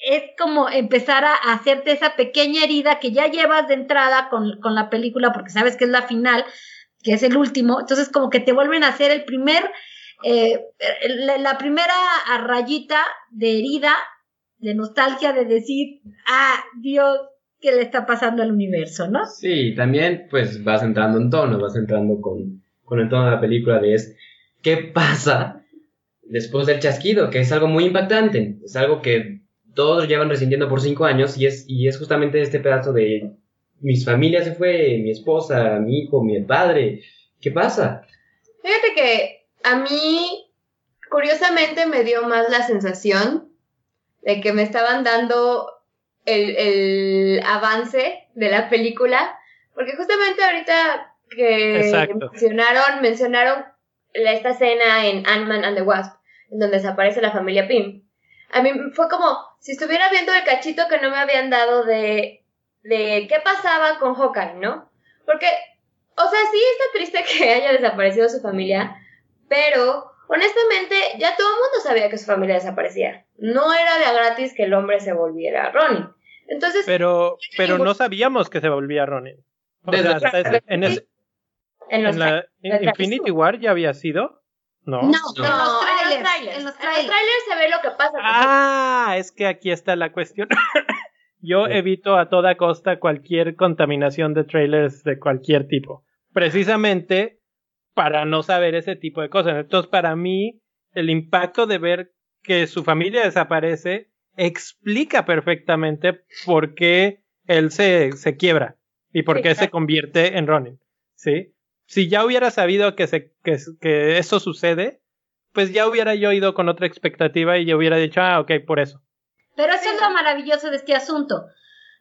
es como empezar a, hacerte esa pequeña herida que ya llevas de entrada con, con, la película porque sabes que es la final, que es el último, entonces como que te vuelven a hacer el primer, eh, la, la, primera rayita de herida, de nostalgia, de decir, ah, Dios, ¿qué le está pasando al universo, no? Sí, también pues vas entrando en tono, vas entrando con, con el tono de la película de es, ¿qué pasa después del chasquido? Que es algo muy impactante, es algo que todos llevan resintiendo por cinco años y es, y es justamente este pedazo de mis familias se fue, mi esposa, mi hijo, mi padre. ¿Qué pasa? Fíjate que a mí, curiosamente, me dio más la sensación de que me estaban dando el, el avance de la película, porque justamente ahorita que mencionaron, mencionaron esta escena en Ant-Man and the Wasp, en donde desaparece la familia Pym. A mí fue como si estuviera viendo el cachito que no me habían dado de, de qué pasaba con Hawkeye, ¿no? Porque, o sea, sí está triste (laughs) que haya desaparecido su familia, pero honestamente ya todo el mundo sabía que su familia desaparecía. No era de a gratis que el hombre se volviera Ronin. Entonces, pero, pero no sabíamos que se volvía Ronin. en, en, la Infinity War ya había sido. No, no, no. En, los trailers, en, los trailers, se ve lo que pasa. Ah, es que aquí está la cuestión. (laughs) Yo evito a toda costa cualquier contaminación de trailers de cualquier tipo. Precisamente para no saber ese tipo de cosas. Entonces, para mí, el impacto de ver que su familia desaparece explica perfectamente por qué él se, se quiebra y por qué se convierte en Ronin. ¿Sí? si ya hubiera sabido que, se, que, que eso sucede, pues ya hubiera yo ido con otra expectativa y yo hubiera dicho, ah, ok, por eso. Pero eso es lo maravilloso de este asunto.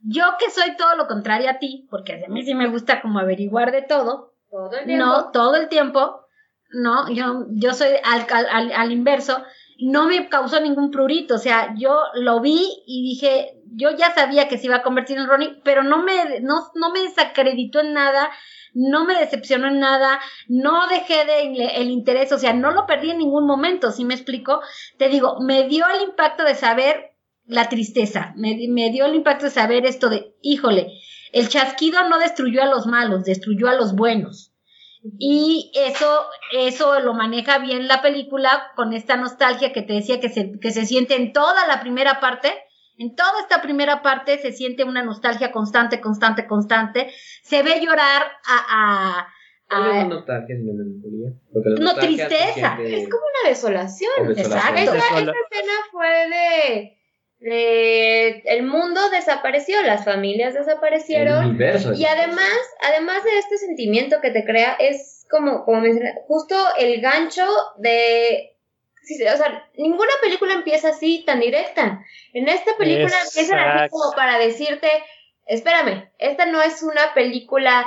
Yo que soy todo lo contrario a ti, porque a mí sí me gusta como averiguar de todo. Todo el tiempo. No, todo el tiempo. No, yo, yo soy al, al, al inverso. No me causó ningún prurito. O sea, yo lo vi y dije, yo ya sabía que se iba a convertir en Ronnie, pero no me, no, no me desacreditó en nada no me decepcionó en nada, no dejé de el interés, o sea, no lo perdí en ningún momento, ¿sí me explico? Te digo, me dio el impacto de saber la tristeza, me, me dio el impacto de saber esto de, híjole, el chasquido no destruyó a los malos, destruyó a los buenos. Y eso, eso lo maneja bien la película con esta nostalgia que te decía que se, que se siente en toda la primera parte, en toda esta primera parte se siente una nostalgia constante, constante, constante. Se ve llorar a... a, no nostalgia, sino melancolía. No, tristeza. Es como una desolación. Exacto. Esa, escena fue de, de, El mundo desapareció, las familias desaparecieron. y además, además de este sentimiento que te crea, es como, como justo el gancho de o sea, ninguna película empieza así tan directa. En esta película empiezan así como para decirte, espérame, esta no es una película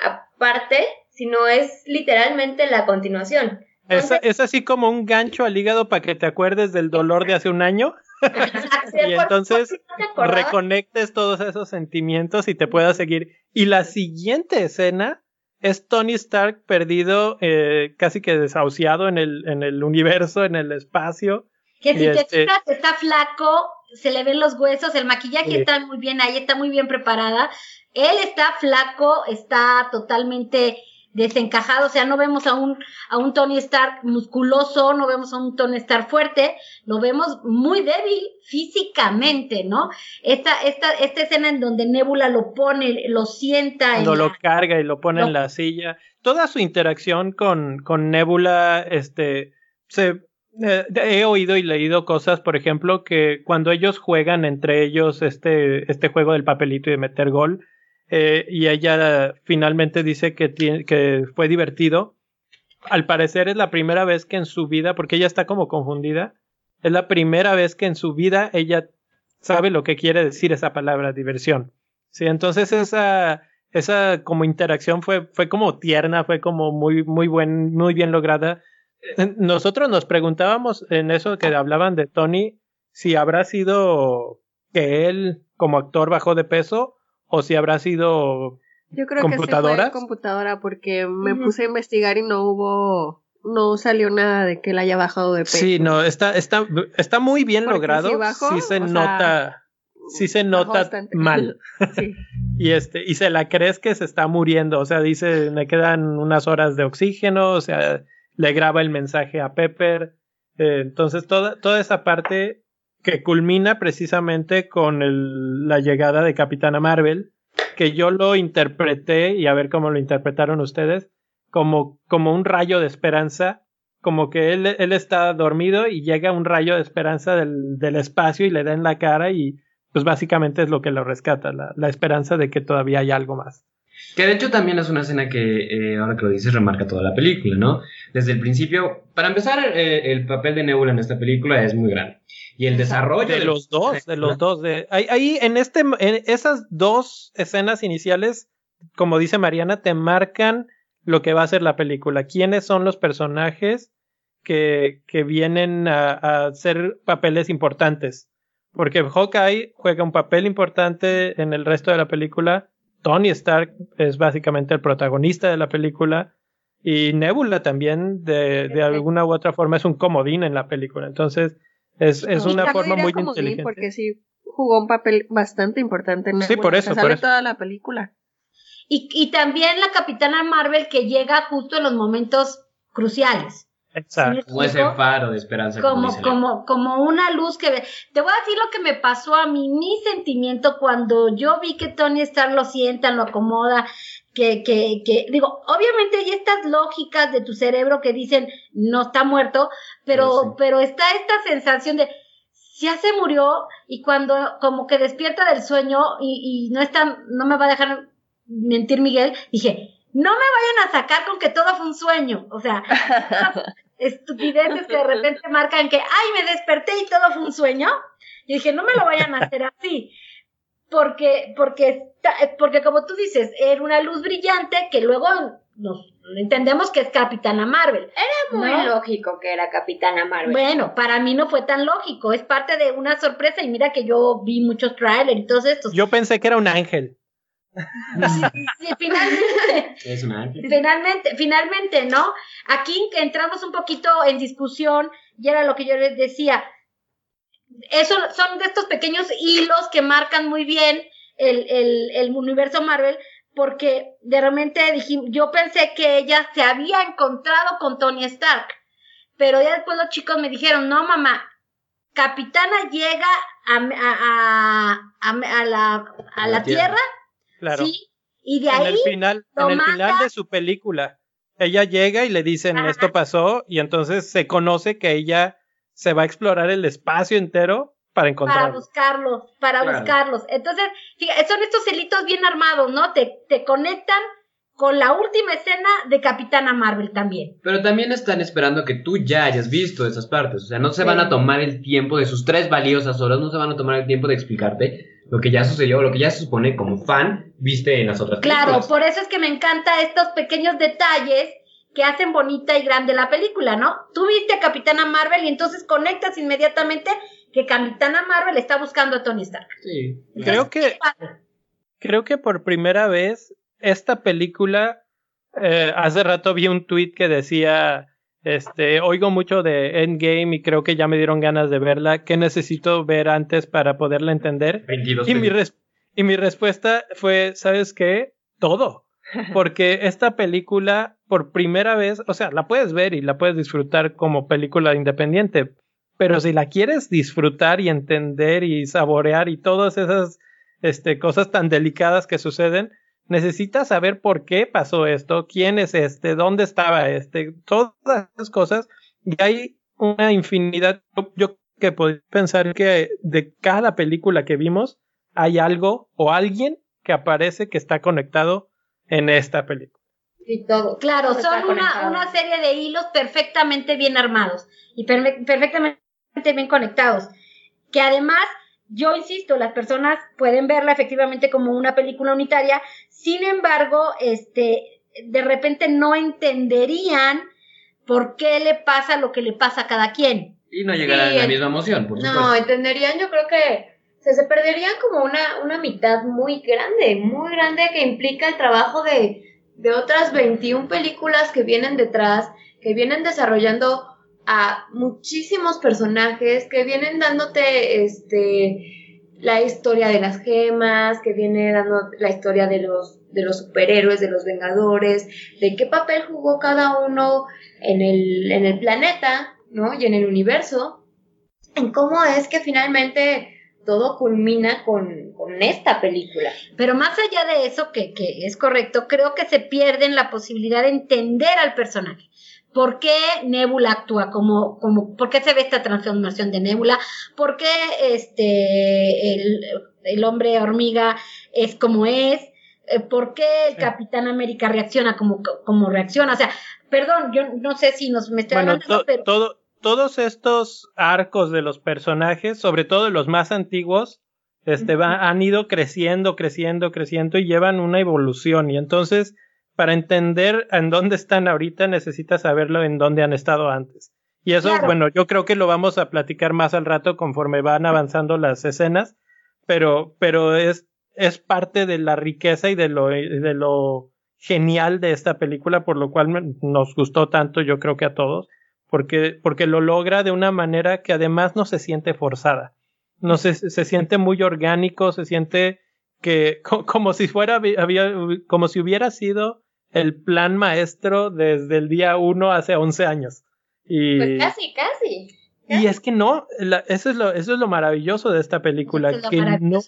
aparte, sino es literalmente la continuación. ¿Es, así como un gancho al hígado para que te acuerdes del dolor de hace un año. Y entonces reconectes todos esos sentimientos y te puedas seguir. Y la siguiente escena es Tony Stark perdido, eh, casi que desahuciado en el, en el universo, en el espacio. Que si te este fijas, está flaco, se le ven los huesos, el maquillaje está muy bien ahí, está muy bien preparada. Él está flaco, está totalmente desencajado, o sea, no vemos a un, a un Tony Stark musculoso, no vemos a un Tony Stark fuerte, lo vemos muy débil físicamente, ¿no? Esta, esta, esta escena en donde Nebula lo pone, lo sienta. Cuando lo carga y lo pone en la silla. Toda su interacción con, con Nebula, este, se, eh, he oído y leído cosas, por ejemplo, que cuando ellos juegan entre ellos este, este juego del papelito y de meter gol, eh, y ella finalmente dice que, que fue divertido. Al parecer es la primera vez que en su vida, porque ella está como confundida, es la primera vez que en su vida ella sabe lo que quiere decir esa palabra, diversión. Sí, entonces esa, esa como interacción fue, fue como tierna, fue como muy, muy, buen, muy bien lograda. Nosotros nos preguntábamos en eso que hablaban de Tony, si habrá sido que él como actor bajó de peso o si habrá sido Yo creo computadora. Que sí fue computadora porque me puse a investigar y no hubo no salió nada de que él haya bajado de peso. Sí, no, está, está, está muy bien Porque logrado. bajó, sí se sea, nota, sí se nota mal. Sí. (laughs) Y este, y se la crees que se está muriendo. O sea, dice, me quedan unas horas de oxígeno, o sea, le graba el mensaje a Pepper. Eh, entonces, toda, toda esa parte que culmina precisamente con la llegada de Capitana Marvel, que yo lo interpreté, y a ver cómo lo interpretaron ustedes, como, como un rayo de esperanza, como que él, él está dormido y llega un rayo de esperanza del, del espacio y le da en la cara y pues básicamente es lo que lo rescata, la, la esperanza de que todavía hay algo más. Que de hecho también es una escena que, eh, ahora que lo dices, remarca toda la película, ¿no? Desde el principio, para empezar, eh, el papel de Nebula en esta película es muy grande. Y el desarrollo De los dos, de los dos. De, ahí, ahí en, este, en esas dos escenas iniciales, como dice Mariana, te marcan lo que va a ser la película. ¿Quiénes son los personajes que, que vienen a, a hacer papeles importantes? Porque Hawkeye juega un papel importante en el resto de la película. Tony Stark es básicamente el protagonista de la película. Y Nebula también, de, de alguna u otra forma, es un comodín en la película. Entonces, es, es una forma muy inteligente. Porque sí jugó un papel bastante importante en Sí, bueno, por que eso, por sale eso. toda la película. Y, y también la Capitana Marvel que llega justo en los momentos cruciales. Exacto. Como ese faro de esperanza. Como, como, como una luz que ve. Te voy a decir lo que me pasó a mí, mi sentimiento cuando yo vi que Tony Stark lo sienta, lo acomoda, que, que, que, digo, obviamente hay estas lógicas de tu cerebro que dicen no está muerto, pero, Pero sí. pero está esta sensación de ya se murió y cuando como que despierta del sueño y, y no está, no me va a dejar mentir Miguel, dije, no me vayan a sacar con que todo fue un sueño, o sea, (laughs) estupideces que de repente marcan que, ay, me desperté y todo fue un sueño. Y dije, no me lo vayan a hacer así. Porque, porque, está- porque como tú dices, era una luz brillante que luego nos entendemos que es Capitana Marvel. Era muy ¿no? lógico que era Capitana Marvel. Bueno, para mí no fue tan lógico, es parte de una sorpresa y mira que yo vi muchos trailers y todos estos. Yo pensé que era un ángel. (laughs) Sí, finalmente, Es un ángel. Finalmente, finalmente, ¿no? Aquí entramos un poquito en discusión y era lo que yo les decía. Eso son de estos pequeños hilos que marcan muy bien el, el, el universo Marvel, porque de repente dijimos, yo pensé que ella se había encontrado con Tony Stark, pero ya después los chicos me dijeron, no mamá, Capitana llega a, a, a, a- a la, la la Tierra. Tierra, Claro. sí, y de en ahí el final, en el final de su película, ella llega y le dicen Ajá. esto pasó y entonces se conoce que ella se va a explorar el espacio entero para para encontrarlo. buscarlos, para Claro. buscarlos. Entonces, fíjate, son estos celitos bien armados, ¿no? Te, te conectan con la última escena de Capitana Marvel también. Pero también están esperando que tú ya hayas visto esas partes. O sea, no se Sí. van a tomar el tiempo de sus tres valiosas horas, no se van a tomar el tiempo de explicarte lo que ya sucedió, lo que ya se supone como fan viste en las otras Claro, películas. por eso es que me encanta estos pequeños detalles que hacen bonita y grande la película, ¿no? Tú viste a Capitana Marvel y entonces conectas inmediatamente que Capitana Marvel está buscando a Tony Stark. Sí. Creo que creo que por primera vez esta película eh, hace rato vi un tweet que decía este oigo mucho de Endgame y creo que ya me dieron ganas de verla ¿qué necesito ver antes para poderla entender? 22 Y mi, y mi respuesta fue, ¿sabes qué? Todo. Porque esta película, por primera vez, o sea, la puedes ver y la puedes disfrutar como película independiente, pero si la quieres disfrutar y entender y saborear y todas esas este, cosas tan delicadas que suceden, necesitas saber por qué pasó esto, quién es este, dónde estaba este, todas esas cosas. Y hay una infinidad. Yo, que podría pensar que de cada película que vimos hay algo o alguien que aparece que está conectado en esta película. Y todo. Claro, todo son una, serie de hilos perfectamente bien armados y perfe- perfectamente bien conectados. Que además, yo insisto, las personas pueden verla efectivamente como una película unitaria, sin embargo, este, de repente no entenderían por qué le pasa lo que le pasa a cada quien. Y no llegará Sí, la misma emoción, por No, supuesto. entenderían, yo creo que se, perderían como una, una mitad muy grande, muy grande que implica el trabajo de, de otras 21 películas que vienen detrás, que vienen desarrollando a muchísimos personajes, que vienen dándote este la historia de las gemas, que viene dando la historia de los de los superhéroes, de los vengadores, de qué papel jugó cada uno en el, en el planeta, ¿no? Y en el universo, en cómo es que finalmente todo culmina con, con esta película. Pero más allá de eso, que, que es correcto, creo que se pierde la posibilidad de entender al personaje. ¿Por qué Nebula actúa como, como, por qué se ve esta transformación de Nebula? ¿Por qué este, el, el hombre hormiga es como es? Eh, ¿Por qué el Capitán América reacciona como, como reacciona? O sea, perdón, yo no sé si nos me estoy bueno, pero... todo, todos estos arcos de los personajes, sobre todo los más antiguos, este, han ido creciendo, creciendo, creciendo y llevan una evolución. Y entonces, para entender en dónde están ahorita, necesitas saberlo en dónde han estado antes. Y eso, bueno, yo creo que lo vamos a platicar más al rato conforme van avanzando las escenas, pero, pero es es parte de la riqueza y de lo, de lo genial de esta película, por lo cual nos gustó tanto, yo creo que a todos, porque, porque lo logra de una manera que además no se siente forzada. No se, se siente muy orgánico, se siente que (laughs) como si fuera, había, como si hubiera sido el plan maestro desde el día uno hace 11 años. Y, pues casi, casi. Y es que no, eso, es lo, eso es lo maravilloso de esta película, que no,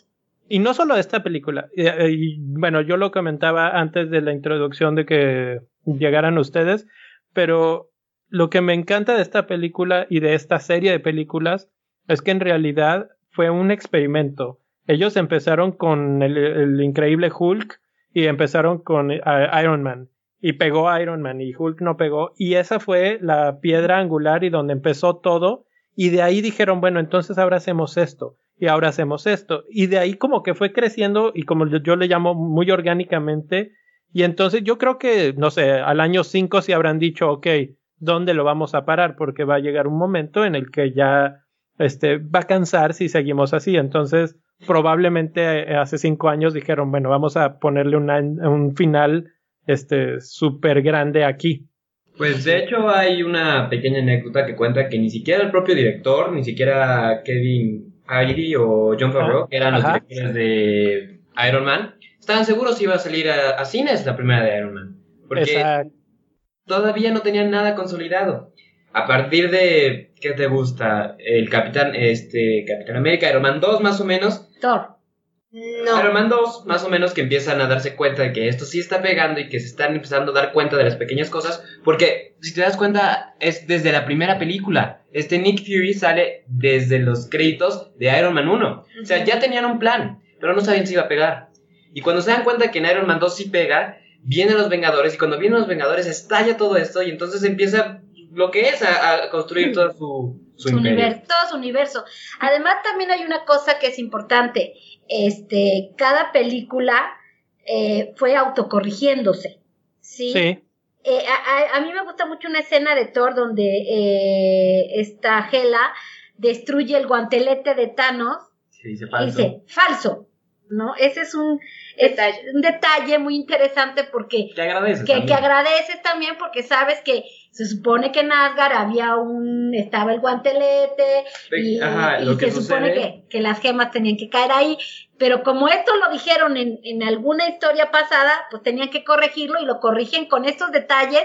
y no solo esta película, y, bueno, yo lo comentaba antes de la introducción de que llegaran ustedes, pero lo que me encanta de esta película y de esta serie de películas es que en realidad fue un experimento. Ellos empezaron con el, increíble Hulk y empezaron con eh, Iron Man y pegó Iron Man y Hulk no pegó y esa fue la piedra angular y donde empezó todo y de ahí dijeron, bueno, entonces ahora hacemos esto y ahora hacemos esto. Y de ahí como que fue creciendo y como yo le llamo muy orgánicamente. Y entonces yo creo que, no sé, al año 5 sí habrán dicho, ok, ¿dónde lo vamos a parar? Porque va a llegar un momento en el que ya este, va a cansar si seguimos así. Entonces, probablemente eh, hace cinco años dijeron, bueno, vamos a ponerle un final este súper grande aquí. Pues de hecho hay una pequeña anécdota que cuenta que ni siquiera el propio director, ni siquiera Kevin Heidi o John Favreau, que eran los directores de Iron Man, estaban seguros si iba a salir a, cines la primera de Iron Man. Porque todavía no tenían nada consolidado. A partir de, ¿qué te gusta? El Capitán, este, Capitán América, Iron Man 2 más o menos. Thor. No. Iron Man 2, más o menos que empiezan a darse cuenta de que esto sí está pegando y que se están empezando a dar cuenta de las pequeñas cosas. Porque, si te das cuenta, es desde la primera película. Este Nick Fury sale desde los créditos de Iron Man 1. O sea, ya tenían un plan, pero no sabían si iba a pegar. Y cuando se dan cuenta que en Iron Man 2 sí pega, vienen los Vengadores. Y cuando vienen los Vengadores, estalla todo esto y entonces empieza lo que es a, construir todo su, su, universo, todo su universo. Además, también hay una cosa que es importante este, cada película eh, fue autocorrigiéndose. Sí. Eh, a, mí me gusta mucho una escena de Thor donde eh, esta Hela destruye el guantelete de Thanos y dice falso. ¿no? Ese es un, un detalle muy interesante porque que agradeces, que, que agradeces también porque sabes que se supone que en Asgard había un, estaba el guantelete y, se supone que, las gemas tenían que caer ahí, pero como esto lo dijeron en, en alguna historia pasada, pues tenían que corregirlo y lo corrigen con estos detalles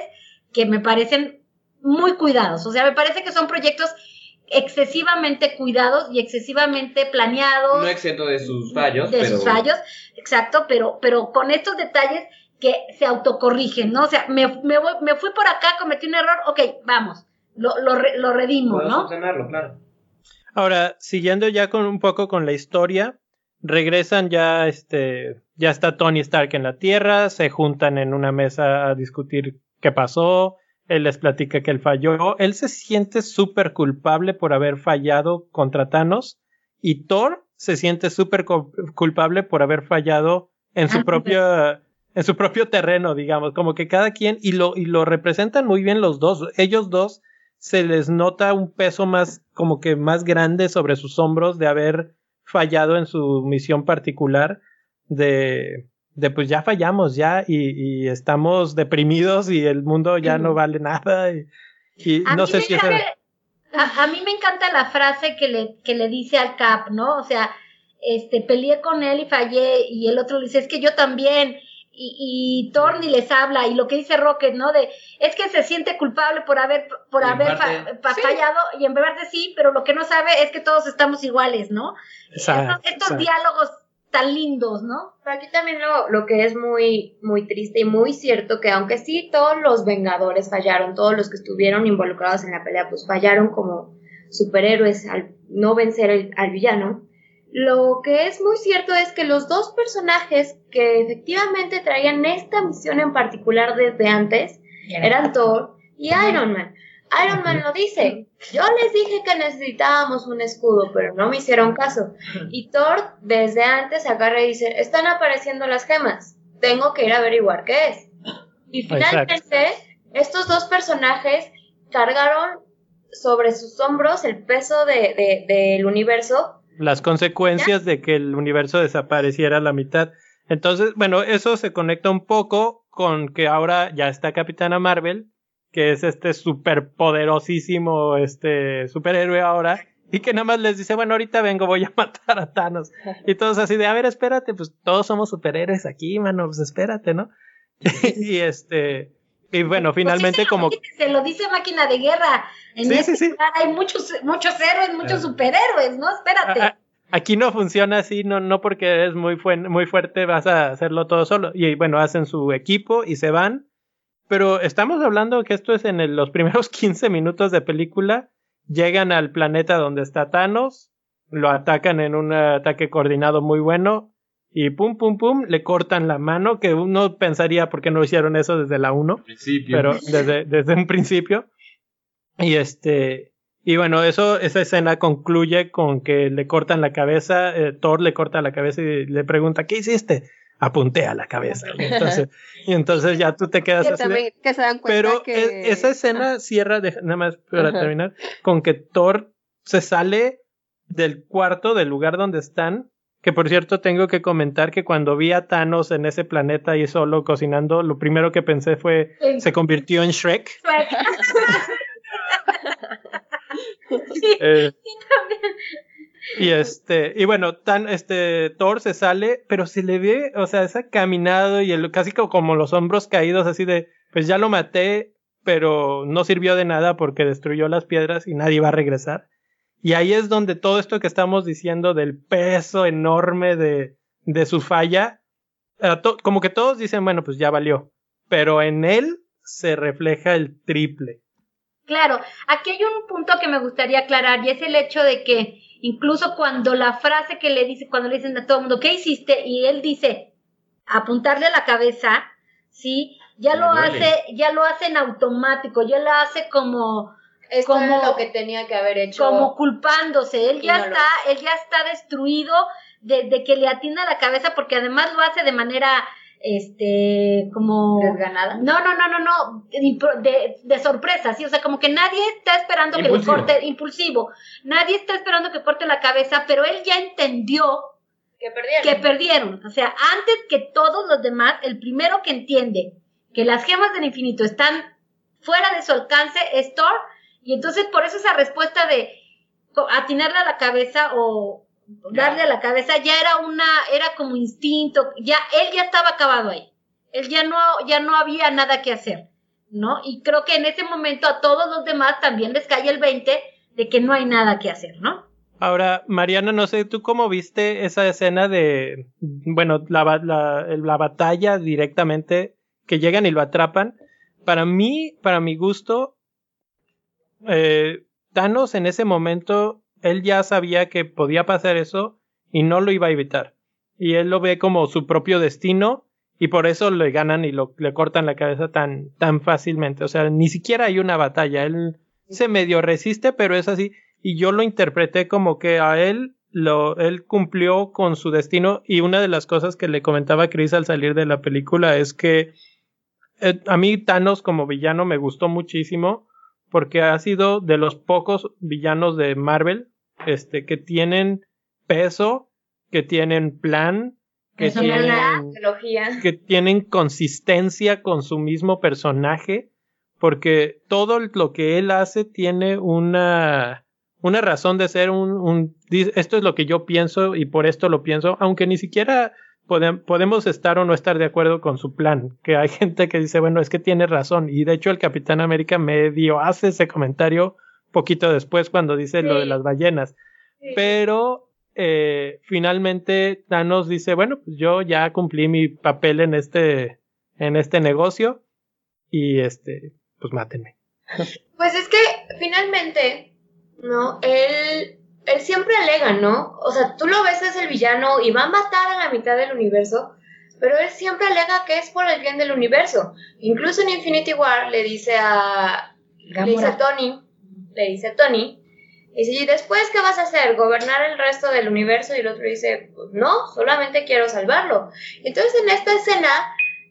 que me parecen muy cuidados. O sea, me parece que son proyectos excesivamente cuidados y excesivamente planeados. No exento de sus fallos. De sus fallos, exacto, pero, pero con estos detalles que se autocorrigen, ¿no? O sea, me, me, me fui por acá, cometí un error, ok, vamos, lo, lo, lo redimo, ¿no? claro. Ahora, siguiendo ya con un poco con la historia, regresan ya, este, ya está Tony Stark en la Tierra, se juntan en una mesa a discutir qué pasó, él les platica que él falló, él se siente súper culpable por haber fallado contra Thanos y Thor se siente súper culpable por haber fallado en su ah, propia en su propio terreno, digamos, como que cada quien, y lo, y lo representan muy bien los dos, ellos dos se les nota un peso más, como que más grande sobre sus hombros de haber fallado en su misión particular de, de pues ya fallamos ya y, estamos deprimidos y el mundo ya no vale nada y, no sé si a, mí me encanta la frase que le, que le dice al Cap, ¿no? O sea, este, peleé con él y fallé y el otro le dice, es que yo también y, y Thor ni les habla y lo que dice Rocket, ¿no? De es que se siente culpable por haber por haber fallado y en verdad sí, pero lo que no sabe es que todos estamos iguales, ¿no? estos, diálogos tan lindos, ¿no? Pero aquí también lo, lo que es muy muy triste y muy cierto que aunque sí todos los Vengadores fallaron, todos los que estuvieron involucrados en la pelea pues fallaron como superhéroes al no vencer al villano lo que es muy cierto es que los dos personajes que efectivamente traían esta misión en particular desde antes eran Thor y Iron Man. Iron Man lo dice, yo les dije que necesitábamos un escudo, pero no me hicieron caso. Y Thor desde antes agarra y dice, están apareciendo las gemas, tengo que ir a averiguar qué es. Y finalmente, estos dos personajes cargaron sobre sus hombros el peso de, del universo las consecuencias de que el universo desapareciera a la mitad. Entonces, bueno, eso se conecta un poco con que ahora ya está Capitana Marvel, que es este superpoderosísimo este superhéroe ahora, y que nada más les dice, bueno, ahorita vengo, voy a (laughs) matar a Thanos. (laughs) Y todos así de, a ver, espérate, pues todos somos superhéroes aquí, mano, pues espérate, ¿no? (laughs) y este, y bueno, pues finalmente como... Se lo dice máquina de guerra. En sí, este sí, hay muchos, muchos héroes, muchos superhéroes, ¿no? Espérate. Aquí no funciona así, no, no porque eres muy, muy fuerte vas a hacerlo todo solo. Y bueno, hacen su equipo y se van. Pero estamos hablando que esto es en los primeros (laughs) 15 minutos de película. Llegan al planeta donde está Thanos, lo atacan en un ataque coordinado muy bueno y pum, pum, pum, le cortan la mano, que uno pensaría por qué no hicieron eso desde la 1, pero desde, desde un principio. Y este, y bueno, eso, esa escena concluye con que le cortan la cabeza, eh, Thor le corta la cabeza y le pregunta, ¿qué hiciste? Apunté a la cabeza. Y entonces, y entonces ya tú te quedas así. pero e, esa escena cierra, nada más para terminar, con que Thor se sale del cuarto, del lugar donde están, que por cierto tengo que comentar que cuando vi a Thanos en ese planeta y solo cocinando, lo primero que pensé fue, se convirtió en Shrek. (laughs) Eh, y este, y bueno, tan, este, Thor se sale, pero se le ve, o sea, ese caminado y el, casi como los hombros caídos, así de, pues ya lo maté, pero no sirvió de nada porque destruyó las piedras y nadie va a regresar. Y ahí es donde todo esto que estamos diciendo del peso enorme de, de su falla, como que todos dicen, bueno, pues ya valió, pero en él se refleja el triple. Claro, aquí hay un punto que me gustaría aclarar y es el hecho de que incluso cuando la frase que le dice, cuando le dicen a todo el mundo, ¿qué hiciste? Y él dice, apuntarle a la cabeza, ¿sí? Ya lo hace, ya lo hace en automático, ya lo hace como, es como lo que tenía que haber hecho. Como culpándose. Él ya está, él ya está destruido de, que le atina la cabeza porque además lo hace de manera este como desganada no no no no no de, de, sorpresa sí o sea como que nadie está esperando que le corte impulsivo nadie está esperando que corte la cabeza pero él ya entendió que perdieron. que perdieron o sea antes que todos los demás el primero que entiende que las gemas del infinito están fuera de su alcance es Thor y entonces por eso esa respuesta de atinarle a la cabeza o darle a la cabeza ya era una, era como instinto, ya él ya estaba acabado ahí. Él ya no, ya no había nada que hacer, ¿no? Y creo que en ese momento a todos los demás también les cae el 20 de que no hay nada que hacer, ¿no? Ahora, Mariana, no sé, ¿tú cómo viste esa escena de, bueno, la, la, la batalla directamente, que llegan y lo atrapan? Para mí, para mi gusto, eh, Thanos en ese momento, él ya sabía que podía pasar eso y no lo iba a evitar. Y él lo ve como su propio destino y por eso le ganan y le cortan la cabeza tan, tan fácilmente. O sea, ni siquiera hay una batalla. Él se medio resiste, pero es así. Y yo lo interpreté como que a él lo, él cumplió con su destino. Y una de las cosas que le comentaba Chris al salir de la película es que eh, a mí Thanos como villano me gustó muchísimo porque ha sido de los pocos villanos de Marvel este, que tienen peso, que tienen plan, que tienen, que tienen consistencia con su mismo personaje, porque todo lo que él hace tiene una, una razón de ser un, un, esto es lo que yo pienso y por esto lo pienso, aunque ni siquiera podemos estar o no estar de acuerdo con su plan, que hay (laughs) gente que dice, bueno, es que tiene razón, y de hecho el Capitán América medio hace ese comentario poquito después cuando dice lo de las ballenas, pero eh, finalmente Thanos dice, bueno, pues yo ya cumplí mi papel en este, en este negocio y este, pues mátenme. (laughs) Pues es que finalmente, ¿no? Él, él siempre alega, ¿no? O sea, tú lo ves es el villano y va a matar a la mitad del universo, pero él siempre alega que es por el bien del universo. Incluso en Infinity War le dice a, le dice a Tony, le dice Tony, y después, ¿qué vas a hacer? ¿Gobernar el resto del universo? Y el otro dice, pues no, solamente quiero salvarlo. Entonces en esta escena,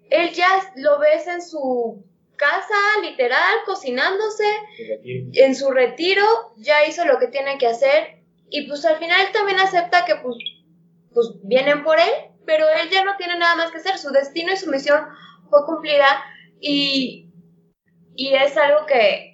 él ya lo ves en su casa, literal, cocinándose, en su retiro, ya hizo lo que tiene que hacer. Y pues al final él también acepta que pues, pues vienen por él, pero él ya no tiene nada más que hacer. Su destino y su misión fue cumplida y, y es algo que,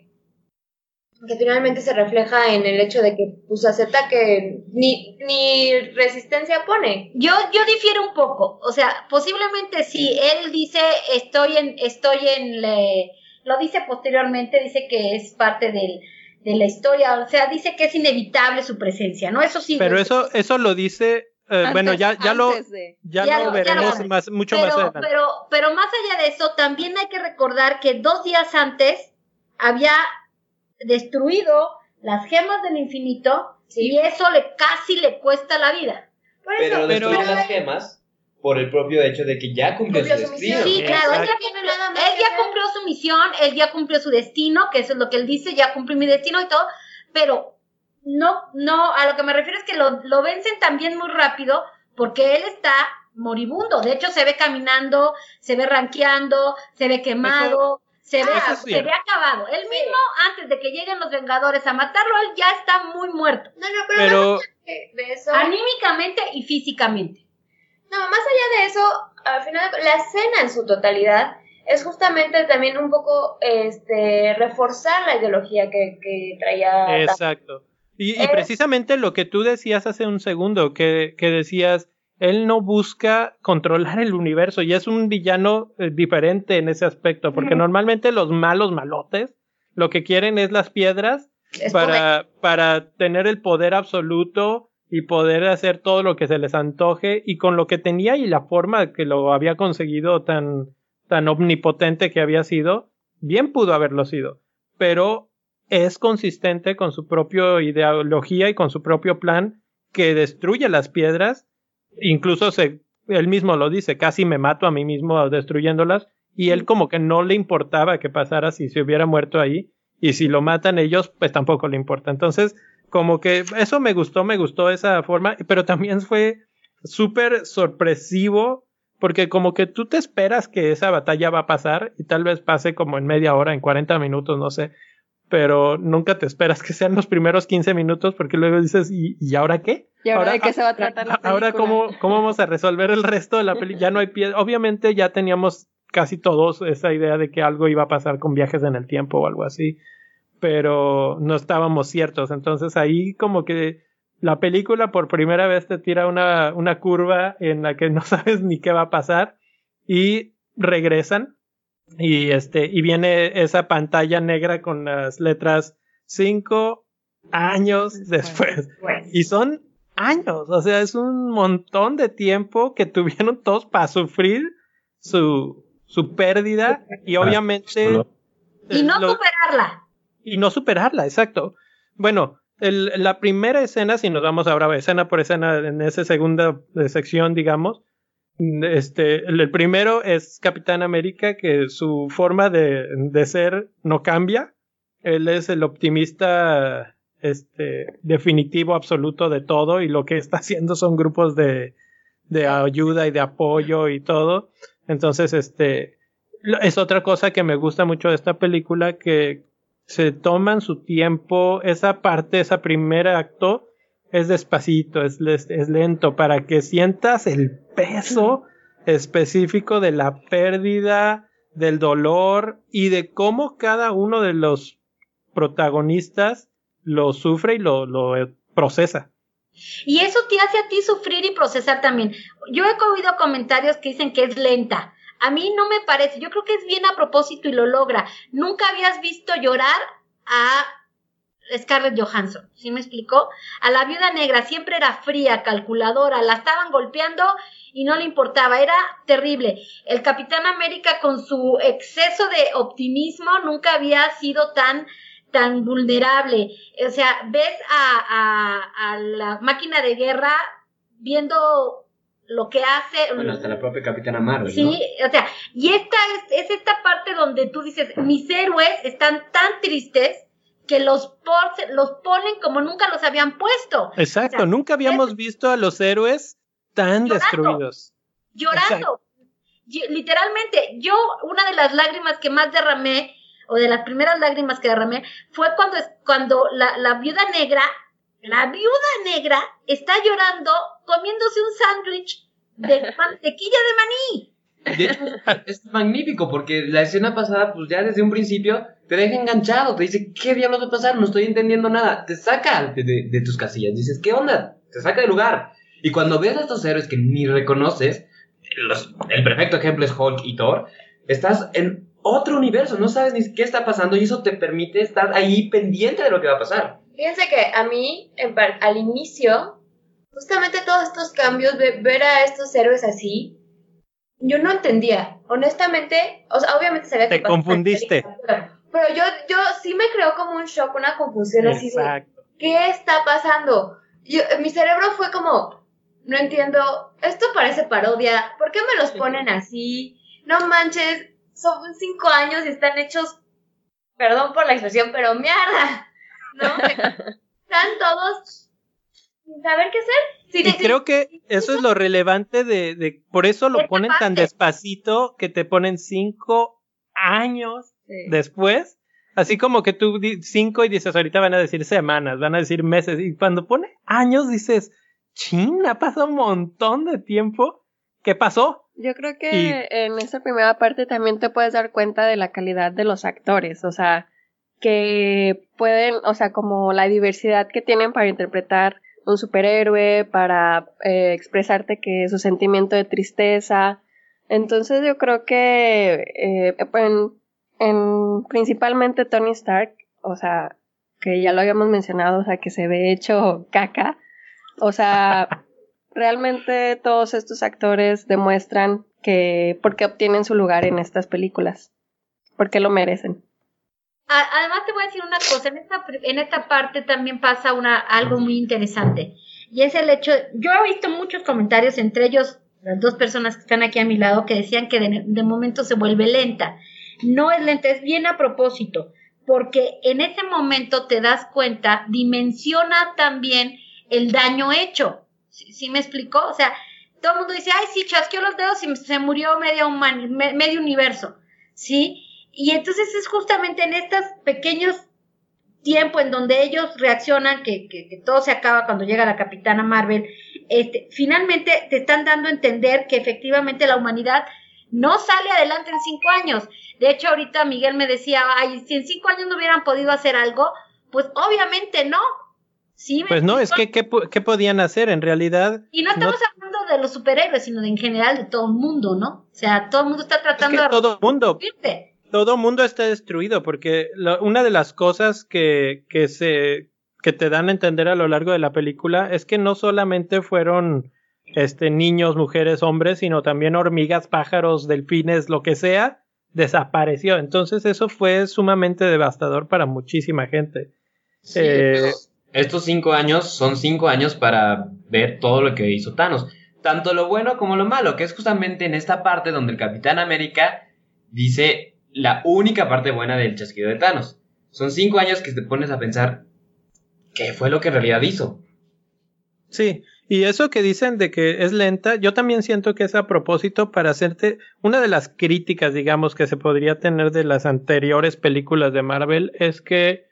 que finalmente se refleja en el hecho de que pues acepta que ni, ni resistencia pone. Yo, yo difiero un poco, o sea, posiblemente si él dice estoy en, estoy en, le, lo dice posteriormente, dice que es parte del, de la historia, o sea, dice que es inevitable su presencia, ¿no? Eso sí. Pero eso, eso lo dice eh, bueno, ya, ya lo, ya, lo veremos más, mucho más adelante. Pero, pero más allá de eso, también hay que recordar que dos días antes había destruido las gemas del infinito y eso le casi le cuesta la vida. pero destruye las gemas por el propio hecho de que ya cumplió, su, destino. Sí, claro, él ya, cumplió su misión, él ya cumplió su destino, que eso es lo que él dice, ya cumplí mi destino y todo, pero no, no, a lo que me refiero es que lo, lo vencen también muy rápido porque él está moribundo. De hecho, se ve caminando, se ve ranqueando, se ve quemado, se ve, se ve acabado. Él mismo, antes de que lleguen los Vengadores a matarlo, él ya está muy muerto. No, no, pero, de eso... Anímicamente y físicamente. No, más allá de eso, al final, la escena en su totalidad es justamente también un poco este reforzar la ideología que, que traía. Exacto. Y, y, precisamente lo que tú decías hace un segundo, que, que decías, él no busca controlar el universo y es un villano eh, diferente en ese aspecto, porque normalmente los malos malotes lo que quieren es las piedras para, para tener el poder absoluto y poder hacer todo lo que se les antoje y con lo que tenía y la forma que lo había conseguido tan, tan omnipotente que había sido, bien pudo haberlo sido, pero es consistente con su propia ideología y con su propio plan que destruye las piedras incluso se, él mismo lo dice, casi me mato a mí mismo destruyéndolas, y él como que no le importaba que pasara si se hubiera muerto ahí, y si lo matan ellos, pues tampoco le importa. Entonces, como que eso me gustó, me gustó esa forma, pero también fue súper sorpresivo, porque como que tú te esperas que esa batalla va a pasar, y tal vez pase como en media hora, en 40 minutos, no sé, pero nunca te esperas que sean los primeros 15 minutos porque luego dices, ¿y, ¿y ahora qué? ¿Y ahora, de qué se va a tratar la película? Ahora, ¿cómo, cómo vamos a resolver el resto de la película? Ya no hay pie. Obviamente ya teníamos casi todos esa idea de que algo iba a pasar con viajes en el tiempo o algo así, pero no estábamos ciertos. Entonces ahí como que la película por primera vez te tira una, una curva en la que no (laughs) sabes ni qué va a pasar y regresan y este, y viene esa pantalla negra con las letras cinco años después. Y son años, o sea, es un montón de tiempo que (laughs) tuvieron todos para sufrir su, su pérdida y ah, obviamente... Y no superarla. Y no superarla, exacto. Bueno, el, la primera escena, si nos vamos ahora escena por escena en esa segunda sección, digamos, este, el primero es Capitán América, que su forma de, ser no cambia. Él es el optimista este, definitivo, absoluto de todo, y lo que está (laughs) haciendo son grupos de, de ayuda y de apoyo y todo. Entonces, este, es otra cosa que me gusta mucho de esta película, que se toman su tiempo, esa parte, ese primer acto, es despacito, es, es lento, para que sientas el peso específico de la pérdida, del dolor y de cómo cada uno de los protagonistas lo sufre y lo, lo procesa. Y eso te hace a ti sufrir y procesar también. Yo he oído comentarios que dicen que es lenta. A mí no me parece. Yo creo que es bien a propósito y lo logra. Nunca habías visto llorar a Scarlett Johansson. ¿Sí me explicó? A la viuda negra siempre era fría, calculadora. La estaban golpeando y no le importaba. Era terrible. El Capitán América con su exceso de optimismo nunca había sido tan tan vulnerable. O sea, ves a, la máquina de guerra viendo lo que hace. Bueno, hasta la propia Capitana Marvel. Sí, o sea, y esta es, es, esta parte donde tú dices, mis héroes están tan tristes que los, los ponen como nunca los habían puesto. Exacto, nunca habíamos visto a los héroes tan destruidos. Llorando. Literalmente, yo, una de las lágrimas que más derramé o de las primeras lágrimas que derramé, fue cuando, cuando la, la viuda negra, la viuda negra está llorando comiéndose un sándwich de (laughs) mantequilla de maní. De hecho, (laughs) es magnífico porque la escena pasada, pues ya desde un principio te deja enganchado, te dice, ¿qué diablos va a pasar? No estoy entendiendo nada. Te saca de, de, tus casillas, dices, ¿qué onda? Te saca del lugar. Y cuando ves a estos héroes que ni reconoces, el perfecto ejemplo es Hulk y Thor, estás en otro universo, no sabes ni qué está pasando y eso te permite estar ahí pendiente de lo que va a pasar. Fíjense que a mí, al igual, justamente todos estos cambios, ver a estos héroes así, yo no entendía. Honestamente, o sea, obviamente sabía que... Te confundiste. Pero yo, yo sí me creó como un shock, una confusión así de, ¿qué está pasando? Yo, mi cerebro fue como, no entiendo, esto parece parodia, ¿por qué me los ponen así? No manches, son cinco años y están hechos, perdón por la expresión, pero mierda, ¿no? (laughs) están todos sin saber qué hacer. Y creo que eso es lo relevante de, de por eso lo ponen tan despacito que te ponen cinco años después. Así como que tú cinco y dices, ahorita van a decir semanas, van a decir meses. Y cuando pone años dices, china, pasa un montón de tiempo. ¿Qué pasó? Yo creo que en esta primera parte también te puedes dar cuenta de la calidad de los actores, o sea, que pueden, o sea, como la diversidad que tienen para interpretar un superhéroe, para eh, expresarte que su sentimiento de tristeza. Entonces yo creo que eh, en, en, principalmente Tony Stark, o sea, que ya lo habíamos mencionado, o sea, que se ve hecho caca, o sea, (laughs) realmente todos estos actores demuestran que por qué obtienen su lugar en estas películas, porque lo merecen. Además te voy a decir una cosa, en esta, en esta parte también pasa una, algo muy interesante y es el hecho, yo he visto muchos comentarios, entre ellos las dos personas que están aquí a mi lado, que decían que de, de momento se vuelve lenta. No es lenta, es bien a propósito, porque en ese momento te das cuenta, dimensiona también el daño hecho. ¿Sí, me explicó? O sea, todo el mundo dice, ay, sí, chasqueó los dedos y se murió medio, medio universo, ¿sí? Y entonces es justamente en estos pequeños tiempos en donde ellos reaccionan, que, que, todo se acaba cuando llega la capitana Marvel, este, finalmente te están dando a entender que efectivamente la humanidad no sale adelante en cinco años. De hecho, ahorita Miguel me decía, ay, si en cinco años no hubieran podido hacer algo, pues obviamente no, pues no, es que ¿qué, podían hacer en realidad? Y no estamos hablando de los superhéroes, sino de en general de todo el mundo, ¿no? O sea, todo el mundo está tratando de... Todo el mundo. Todo mundo está destruido porque una de las cosas que, que, se, que te dan a entender a lo largo de la película es que no solamente fueron este, niños, mujeres, hombres, sino también hormigas, pájaros, delfines, lo que sea, desapareció. Entonces eso fue sumamente devastador para muchísima gente. Sí, eh, estos cinco años son cinco años para ver todo lo que hizo Thanos. Tanto lo bueno como lo malo, que es justamente en esta parte donde el Capitán América dice la única parte buena del chasquido de Thanos. Son cinco años que te pones a pensar qué fue lo que en realidad hizo. Sí, y eso que dicen de que es lenta, yo también siento que es a propósito para hacerte una de las críticas, digamos, que se podría tener de las anteriores películas de Marvel es que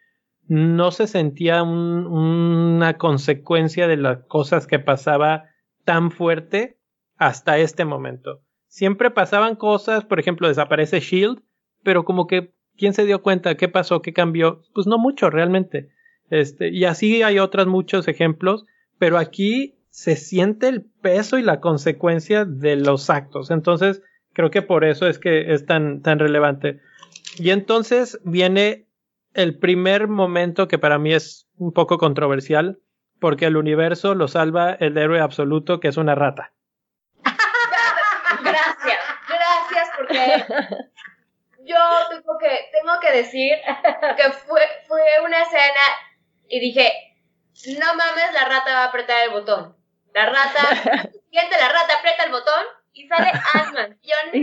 no se sentía una consecuencia de las cosas que pasaba tan fuerte hasta este momento. Siempre pasaban cosas, por ejemplo, desaparece Shield, pero como que ¿quién se dio cuenta? ¿Qué pasó? ¿Qué cambió? Pues no mucho realmente. Este, y así hay otros muchos ejemplos, pero aquí se siente el peso y la consecuencia de los actos. Entonces, creo que por eso es que es tan, tan relevante. Y entonces viene el primer momento que para mí es un poco controversial, porque el universo lo salva el héroe absoluto, que es una rata. (laughs) Gracias, gracias, porque yo tengo que, tengo que decir que fue, fue una escena y dije, no mames, la rata va a apretar el botón. La rata, (laughs) siente la rata, aprieta el botón y sale Ant-Man. Yo, no,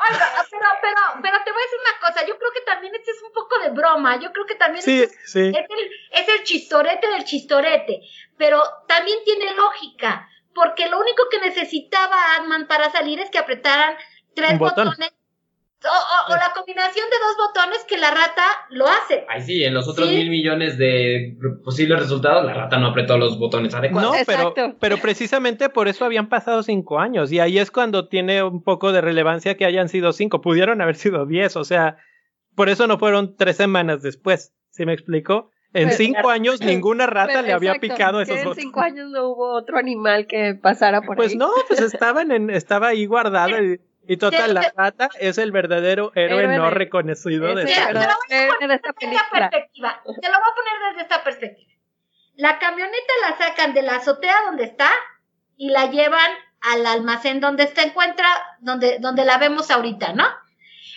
Oiga, pero, pero, pero te voy a decir una cosa, yo creo que también este es un poco de broma, yo creo que también sí, este es, sí. es, el, es el chistorete del chistorete, pero también tiene lógica, porque lo único que necesitaba Ant-Man para salir es que apretaran tres botón. botones o, o- o la combinación de dos botones que la rata lo hace. Ay, sí, en los otros Sí. mil millones de posibles resultados, la rata no apretó los botones adecuados. No, pero, Exacto. pero precisamente por eso habían pasado cinco años. Y ahí es cuando tiene un poco de relevancia que hayan sido cinco. Pudieron haber sido diez. O sea, por eso no fueron tres semanas después. ¿Sí me explico? En Pero- cinco años ninguna rata Pero, le había exacto, picado esos en botones. cinco años no hubo otro animal que pasara por Pues ahí. no, pues estaban en, estaba ahí guardada. Y, y total, la rata es el verdadero héroe Héroe no de- reconocido de esta te lo voy a de esta desde esta perspectiva. Te lo voy a poner desde esta perspectiva. La camioneta la sacan de la azotea donde está y la llevan al almacén donde se encuentra, donde, donde la vemos ahorita, ¿no?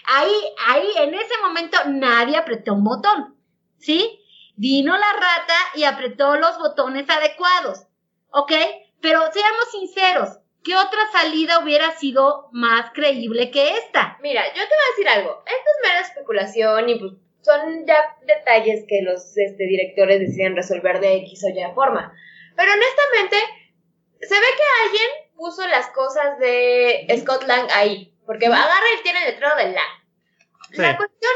Ahí, ahí, en ese momento nadie apretó un botón, ¿sí? Vino la rata y apretó los botones adecuados, ¿ok? Pero seamos sinceros, ¿qué otra salida hubiera sido más creíble que esta? Mira, yo te voy a decir algo. Esto es mera especulación y pues son ya detalles que los este, directores deciden resolver de X o Y forma. Pero honestamente, se ve que alguien puso las cosas de Scott Lang ahí. Porque agarra y tiene el letrero de Lang. Sí. La cuestión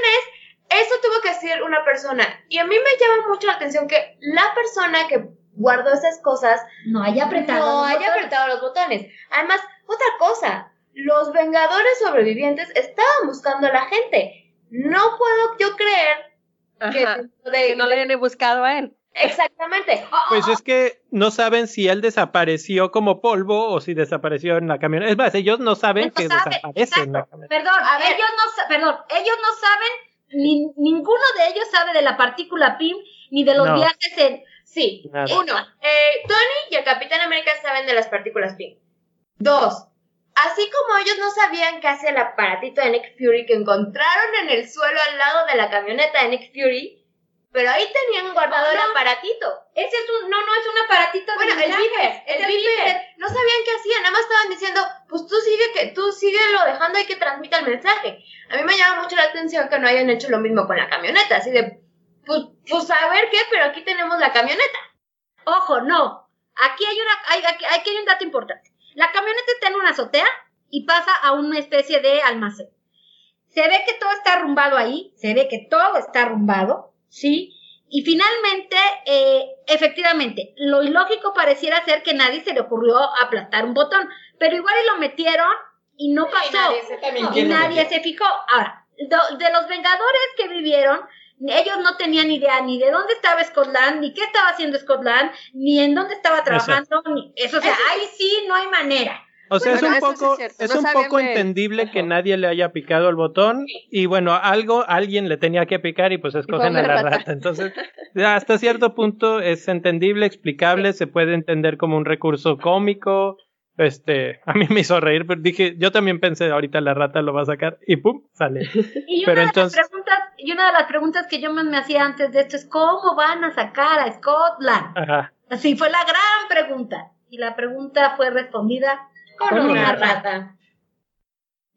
es, eso tuvo que ser una persona. Y a mí me llama mucho la atención que la persona que guardó esas cosas No haya apretado. no los haya botones. apretado los botones. Además, otra cosa, los Vengadores sobrevivientes estaban buscando a la gente. No puedo yo creer que, Ajá, de- que no le hayan buscado a él. exactamente. (laughs) Pues es que no saben si él desapareció como polvo o si desapareció en la camioneta. Es más, ellos no saben No que saben, desaparece en la exacto. camioneta. Perdón, A ver. ellos no, perdón, ellos no saben, ni, ninguno de ellos sabe de la partícula PIM ni de los No. viajes en... Sí. Nada. Uno, eh, Tony y el Capitán América saben de las partículas PIN. Dos, así como ellos no sabían qué hacía el aparatito de Nick Fury que encontraron en el suelo al lado de la camioneta de Nick Fury, pero ahí tenían guardado el No. aparatito. Ese es un, no, no es un aparatito de Bueno, el Viper, es el Viper, no sabían qué hacían, nada más estaban diciendo, pues tú sigue que tú síguelo dejando y que transmita el mensaje. A mí me llama mucho la atención que no hayan hecho lo mismo con la camioneta, así de, pues, pues a ver qué, pero aquí tenemos la camioneta. Ojo, no. Aquí hay, una, hay, aquí, aquí hay un dato importante. La camioneta está en una azotea y pasa a una especie de almacén. Se ve que todo está arrumbado ahí, se ve que todo está arrumbado, ¿sí? Y finalmente, eh, efectivamente, lo ilógico pareciera ser que nadie se le ocurrió aplastar un botón, pero igual y lo metieron y no Y pasó. nadie se y ¿quién lo nadie se fijó. Ahora, de los Vengadores que vivieron, ellos no tenían idea ni de dónde estaba Scotland, ni qué estaba haciendo Scotland, ni en dónde estaba trabajando, ni eso. O sea, Eso ahí sí no hay manera. O sea, Bueno, es un eso sí es poco, es No un poco entendible que nadie le haya picado el botón y bueno, algo, alguien le tenía que picar y pues escogen a la rata. rata. Entonces, hasta cierto punto es entendible, explicable, se puede entender como un recurso cómico. Este, a mí me hizo reír, pero dije, yo también pensé, ahorita la rata lo va a sacar y pum, sale. Y Pero una, de entonces- las preguntas, y una de las preguntas que yo más me hacía antes de esto es ¿cómo van a sacar a Scotland? Ajá. Así fue la gran pregunta. Y la pregunta fue respondida Con una rata.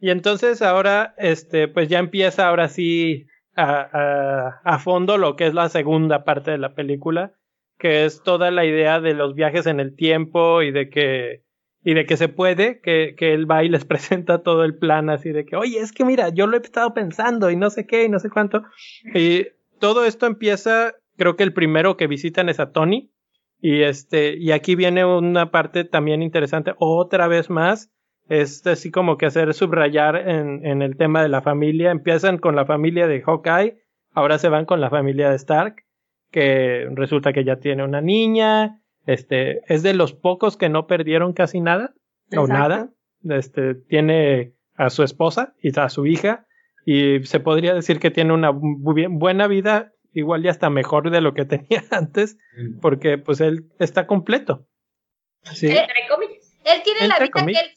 Y entonces ahora, este, pues ya empieza ahora sí a, a, a fondo lo que es la segunda parte de la película, que es toda la idea de los viajes en el tiempo y de que, y de que se puede, que, que él va y les (laughs) presenta todo el plan así de que, oye, es que mira, yo lo he estado pensando y no sé qué y no sé cuánto. Y todo esto empieza, creo que el primero que visitan es a Tony. Y este, y aquí viene una parte también interesante, otra vez más, es así como que hacer subrayar en, en el tema de la familia. Empiezan con la familia de Hawkeye, ahora se van con la familia de Stark, que resulta que ya tiene una niña, este, es de los pocos que no perdieron casi nada, o nada. Este, tiene a su esposa y a su hija, y se podría decir que tiene una buena vida, igual ya está mejor de lo que (laughs) tenía antes, mm. porque pues él está completo. ¿Sí? Él, él tiene la vida que él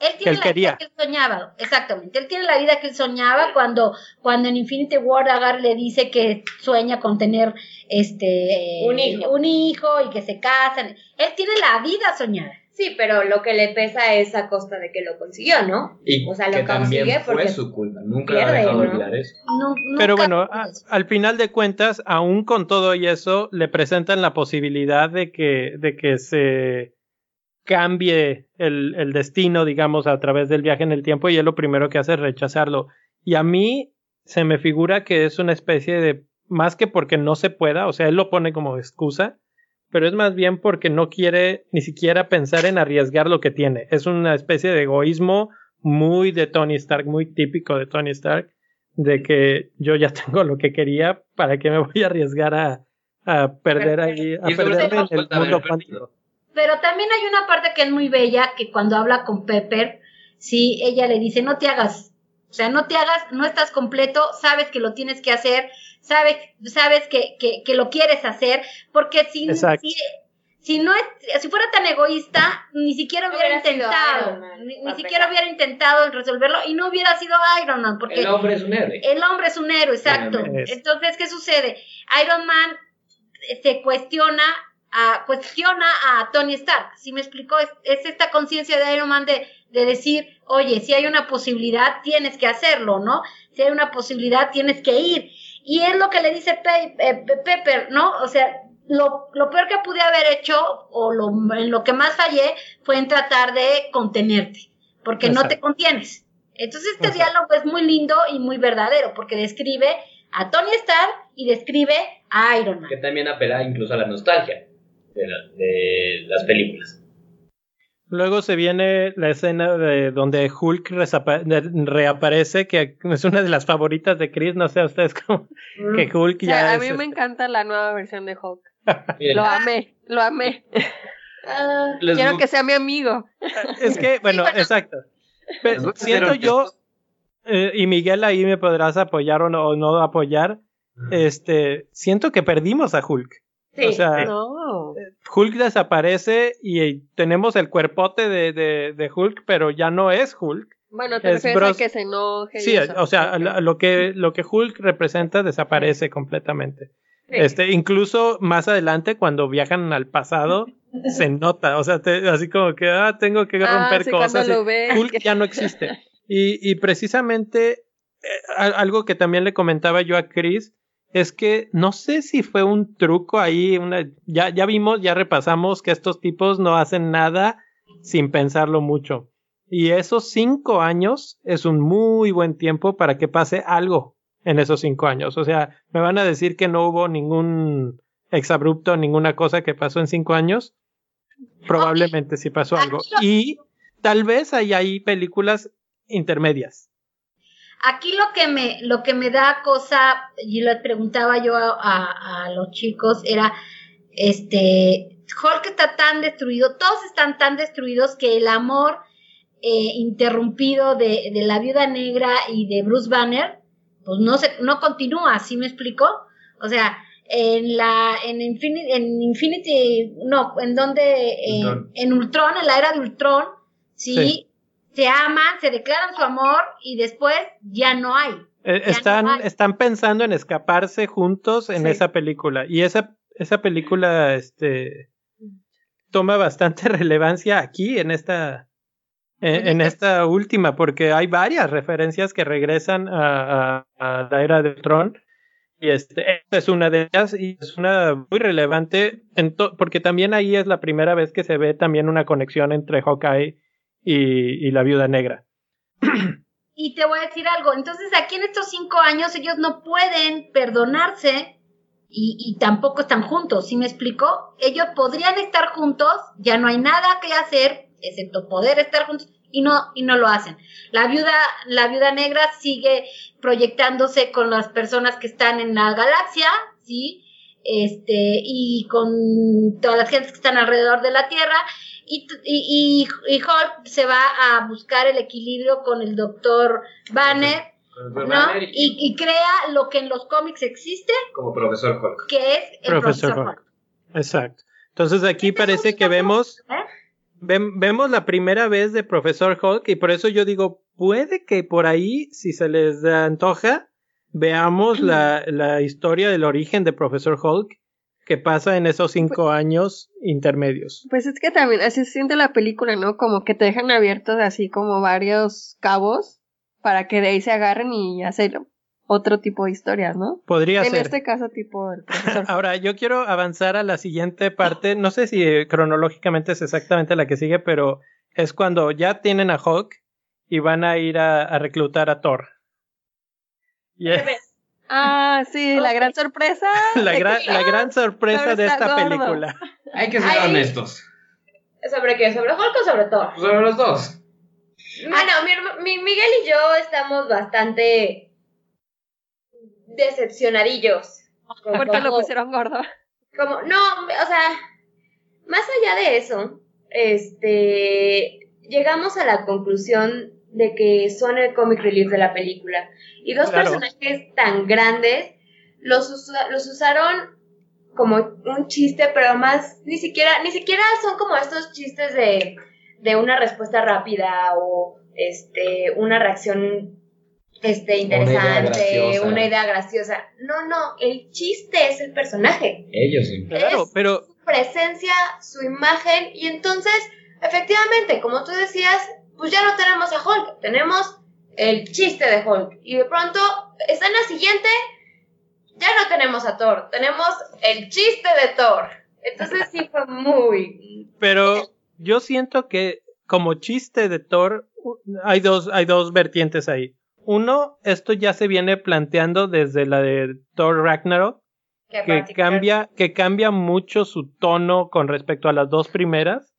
él tiene la vida que él soñaba, exactamente. Él tiene la vida que él soñaba cuando, cuando en Infinity War Agar le dice que sueña con tener este un hijo. un hijo y que se casan. Él tiene la vida soñada. Sí, pero lo que le pesa es a costa de que lo consiguió, ¿no? Y o sea, lo que también fue su culpa. Nunca pierde, ha dejado olvidar eso. pero bueno, al final de cuentas, aún con todo y eso, le presentan la posibilidad de que, de que se cambie el, el, destino, digamos, a través del viaje en el tiempo y él lo primero que hace es rechazarlo. Y a mí se me figura que es una especie de, más que porque no se pueda, o sea, él lo pone como excusa, pero es más bien porque no quiere ni siquiera pensar en arriesgar lo que tiene. Es una especie de egoísmo muy de Tony Stark, muy típico de Tony Stark, de que yo ya (laughs) tengo lo que quería, ¿para qué me voy a arriesgar a, a perder ahí, a perderme en el mundo cuántico? Pero también hay una parte que es muy bella, que cuando habla con Pepper, sí, ella le dice, no te hagas, o sea, no te hagas, no estás completo, sabes que lo tienes que hacer, sabes, sabes que, que, que lo quieres hacer, porque si, si, si, no es, si fuera tan egoísta, ni siquiera hubiera, intentado, ni, siquiera hubiera intentado resolverlo y no hubiera sido Iron Man, porque el hombre es un héroe. El hombre es un héroe, exacto. Entonces, ¿qué sucede? Iron Man se cuestiona a, cuestiona a Tony Stark. Si me explicó, es, esta conciencia de Iron Man de, de, decir, oye, si hay una posibilidad, tienes que hacerlo, ¿no? Si hay una posibilidad, tienes que ir. Y es lo que le dice eh, Pepper, ¿no? O sea, lo, lo, peor que pude haber hecho, o lo, en lo que más fallé, fue en tratar de contenerte, porque no te contienes. Entonces este diálogo es muy lindo y muy verdadero, porque describe a Tony Stark y describe a Iron Man. Que también apela incluso a la nostalgia de, las películas. Luego se viene la escena de donde Hulk reaparece, que es una de las favoritas de Chris, no sé a ustedes cómo, mm. que Hulk ya A mí me este encanta la nueva versión de Hulk. lo amé, lo amé. (laughs) Ah, quiero que sea mi amigo. (laughs) Es que, bueno, exacto. siento yo, eh, y Miguel ahí me podrás apoyar o no, o no apoyar, este, siento que perdimos a Hulk o sea, Hulk desaparece y tenemos el cuerpote de, de, Hulk, pero ya no es Hulk. Bueno, te refieres a que se enoje. Sí, o sea, lo que, lo que Hulk representa desaparece completamente. Este, incluso más adelante, cuando viajan al pasado, (laughs) se nota, o sea, así como que, ah, tengo que ah, romper cosas. Hulk ya no existe. (laughs) Y, y precisamente, eh, algo que también le comentaba yo a Chris, es que no sé si fue un truco ahí, una, ya, ya vimos, ya repasamos que estos tipos no hacen nada sin pensarlo mucho. Y esos cinco años es un muy buen tiempo para que pase algo en esos cinco años. O sea, me van a decir que no hubo ningún exabrupto, ninguna cosa que pasó en cinco años. Probablemente sí pasó algo. Y tal vez hay ahí películas intermedias. Aquí lo que me, lo que me da cosa, y le preguntaba yo a, los chicos, era, este, Hulk está tan destruido, todos están tan destruidos que el amor eh, interrumpido de, de, la viuda negra y de Bruce Banner, pues no se, no continúa, ¿sí me explico? O sea, en la, en Infinity, en Infinity, no, en donde, en Ultron, en la era de Ultron, sí se aman, se declaran su amor y después ya no hay. Eh, están, están pensando en escaparse juntos en esa película. Y esa, esa película este, toma bastante (laughs) relevancia aquí en esta, en, esta última, porque hay varias referencias que regresan a, la era del Tron. Y este, esta es una de ellas y es una muy relevante porque también ahí es la primera vez que se ve también una conexión entre Hawkeye y, la viuda negra. (clears throat) y te voy a decir algo, entonces aquí en estos cinco años ellos no pueden perdonarse y, y tampoco están juntos, ¿sí me explico? Ellos podrían estar juntos, ya no hay nada que hacer, excepto poder estar juntos, y no, y no lo hacen. La viuda, la viuda negra sigue proyectándose con las personas que están en la galaxia, ¿sí? Este, y con todas las gentes que están alrededor de la Tierra, y, y, Hulk se va a buscar el equilibrio con el doctor Banner, ¿no? Y, y crea lo que en los cómics existe, Como profesor Hulk. que es el Profesor profesor Hulk. Hulk. Exacto. Entonces aquí Esta es parece que vemos, ¿eh? vemos la primera vez de Profesor Hulk y por eso yo digo, puede que por ahí, si se les antoja, veamos la, la historia del origen de Profesor Hulk que pasa en esos cinco años intermedios. Pues es que también así se siente la película, ¿no? Como que te dejan abiertos así como varios cabos para que de ahí se agarren y hacer otro tipo de historias, ¿no? Podría en ser. este caso, tipo el profesor. (laughs) Ahora, yo quiero avanzar a la siguiente parte. No sé si eh, cronológicamente es exactamente la que sigue, pero es cuando ya tienen a Hulk y van a ir a, a reclutar a Thor. Ah, sí, la gran sorpresa. (laughs) la, gran, la (laughs) gran sorpresa de esta gordo. película. Hay que ser Ay. honestos. ¿Sobre qué? ¿Sobre Hulk o sobre Thor? Sobre los dos. Mi, herma- mi- Miguel y yo estamos bastante decepcionadillos. con Porque lo pusieron gordo. como, no, o sea, más allá de eso, este, llegamos a la conclusión de que son el comic relief de la película. Y dos Claro. personajes tan grandes los, usa- los usaron como un chiste, pero más, ni siquiera, ni siquiera son como estos chistes de, de una respuesta rápida o este, una reacción este, interesante, una idea graciosa. No, no, el chiste es el personaje Ellos sí. Claro, Es- pero su presencia, su imagen, y entonces, efectivamente, como tú decías, pues ya no tenemos a Hulk, tenemos el chiste de Hulk, y de pronto, escena siguiente, ya no tenemos a Thor, tenemos el chiste de Thor. Entonces sí fue muy... Pero yo siento que como chiste de Thor hay dos, hay dos vertientes ahí. Uno, esto ya se viene planteando desde la de Thor Ragnarok, que cambia, que cambia mucho su tono con respecto a las dos primeras.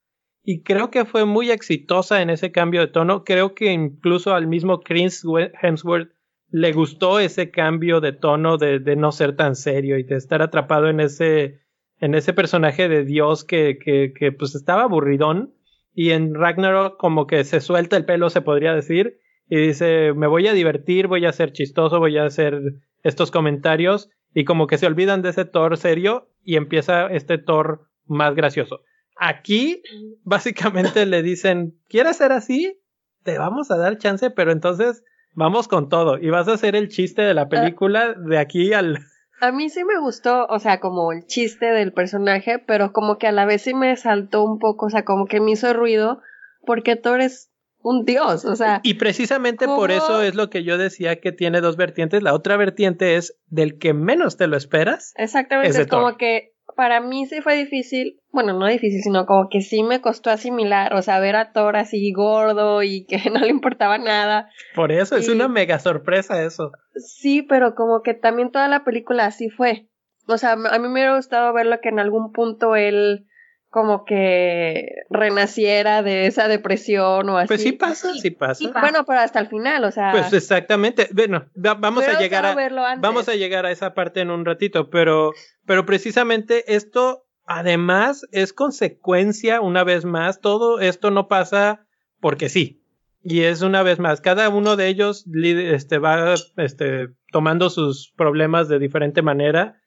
Y creo que fue muy exitosa en ese cambio de tono. Creo que incluso al mismo Chris Hemsworth le gustó ese cambio de tono de, de no ser tan serio y de estar atrapado en ese, en ese personaje de Dios que, que, que pues estaba aburridón. Y en Ragnarok como que se suelta el pelo, se podría decir. Y dice, me voy a divertir, voy a ser chistoso, voy a hacer estos comentarios. Y como que se olvidan de ese Thor serio y empieza este Thor más gracioso. Aquí básicamente le dicen, ¿quieres ser así? Te vamos a dar chance, pero entonces vamos con todo. Y vas a hacer el chiste de la película de aquí al... A mí sí me gustó, o sea, como el chiste del personaje, pero como que a la vez sí me saltó un poco, o sea, como que me hizo ruido, porque Thor es un dios, o sea, Y precisamente por eso es lo que yo decía que tiene dos vertientes. La otra vertiente es del que menos te lo esperas. exactamente, es como que para mí sí fue difícil, bueno, no difícil, sino como que sí me costó asimilar, o sea, ver a Thor así gordo y que (laughs) no le importaba nada. Por eso es una mega sorpresa eso. Sí, pero como que también toda la película así fue. O sea, a mí me hubiera gustado verlo que en algún punto él como que renaciera de esa depresión o así. Pues sí pasa, Sí, sí pasa. sí pasa. Bueno, pero hasta el final, o sea. Pues exactamente. Bueno, va- vamos a llegar a gustado verlo antes. vamos a llegar a esa parte en un ratito, pero pero precisamente esto además es consecuencia una vez más, todo esto no pasa porque sí. Y es una vez más, cada uno de ellos este va este tomando sus problemas de diferente manera.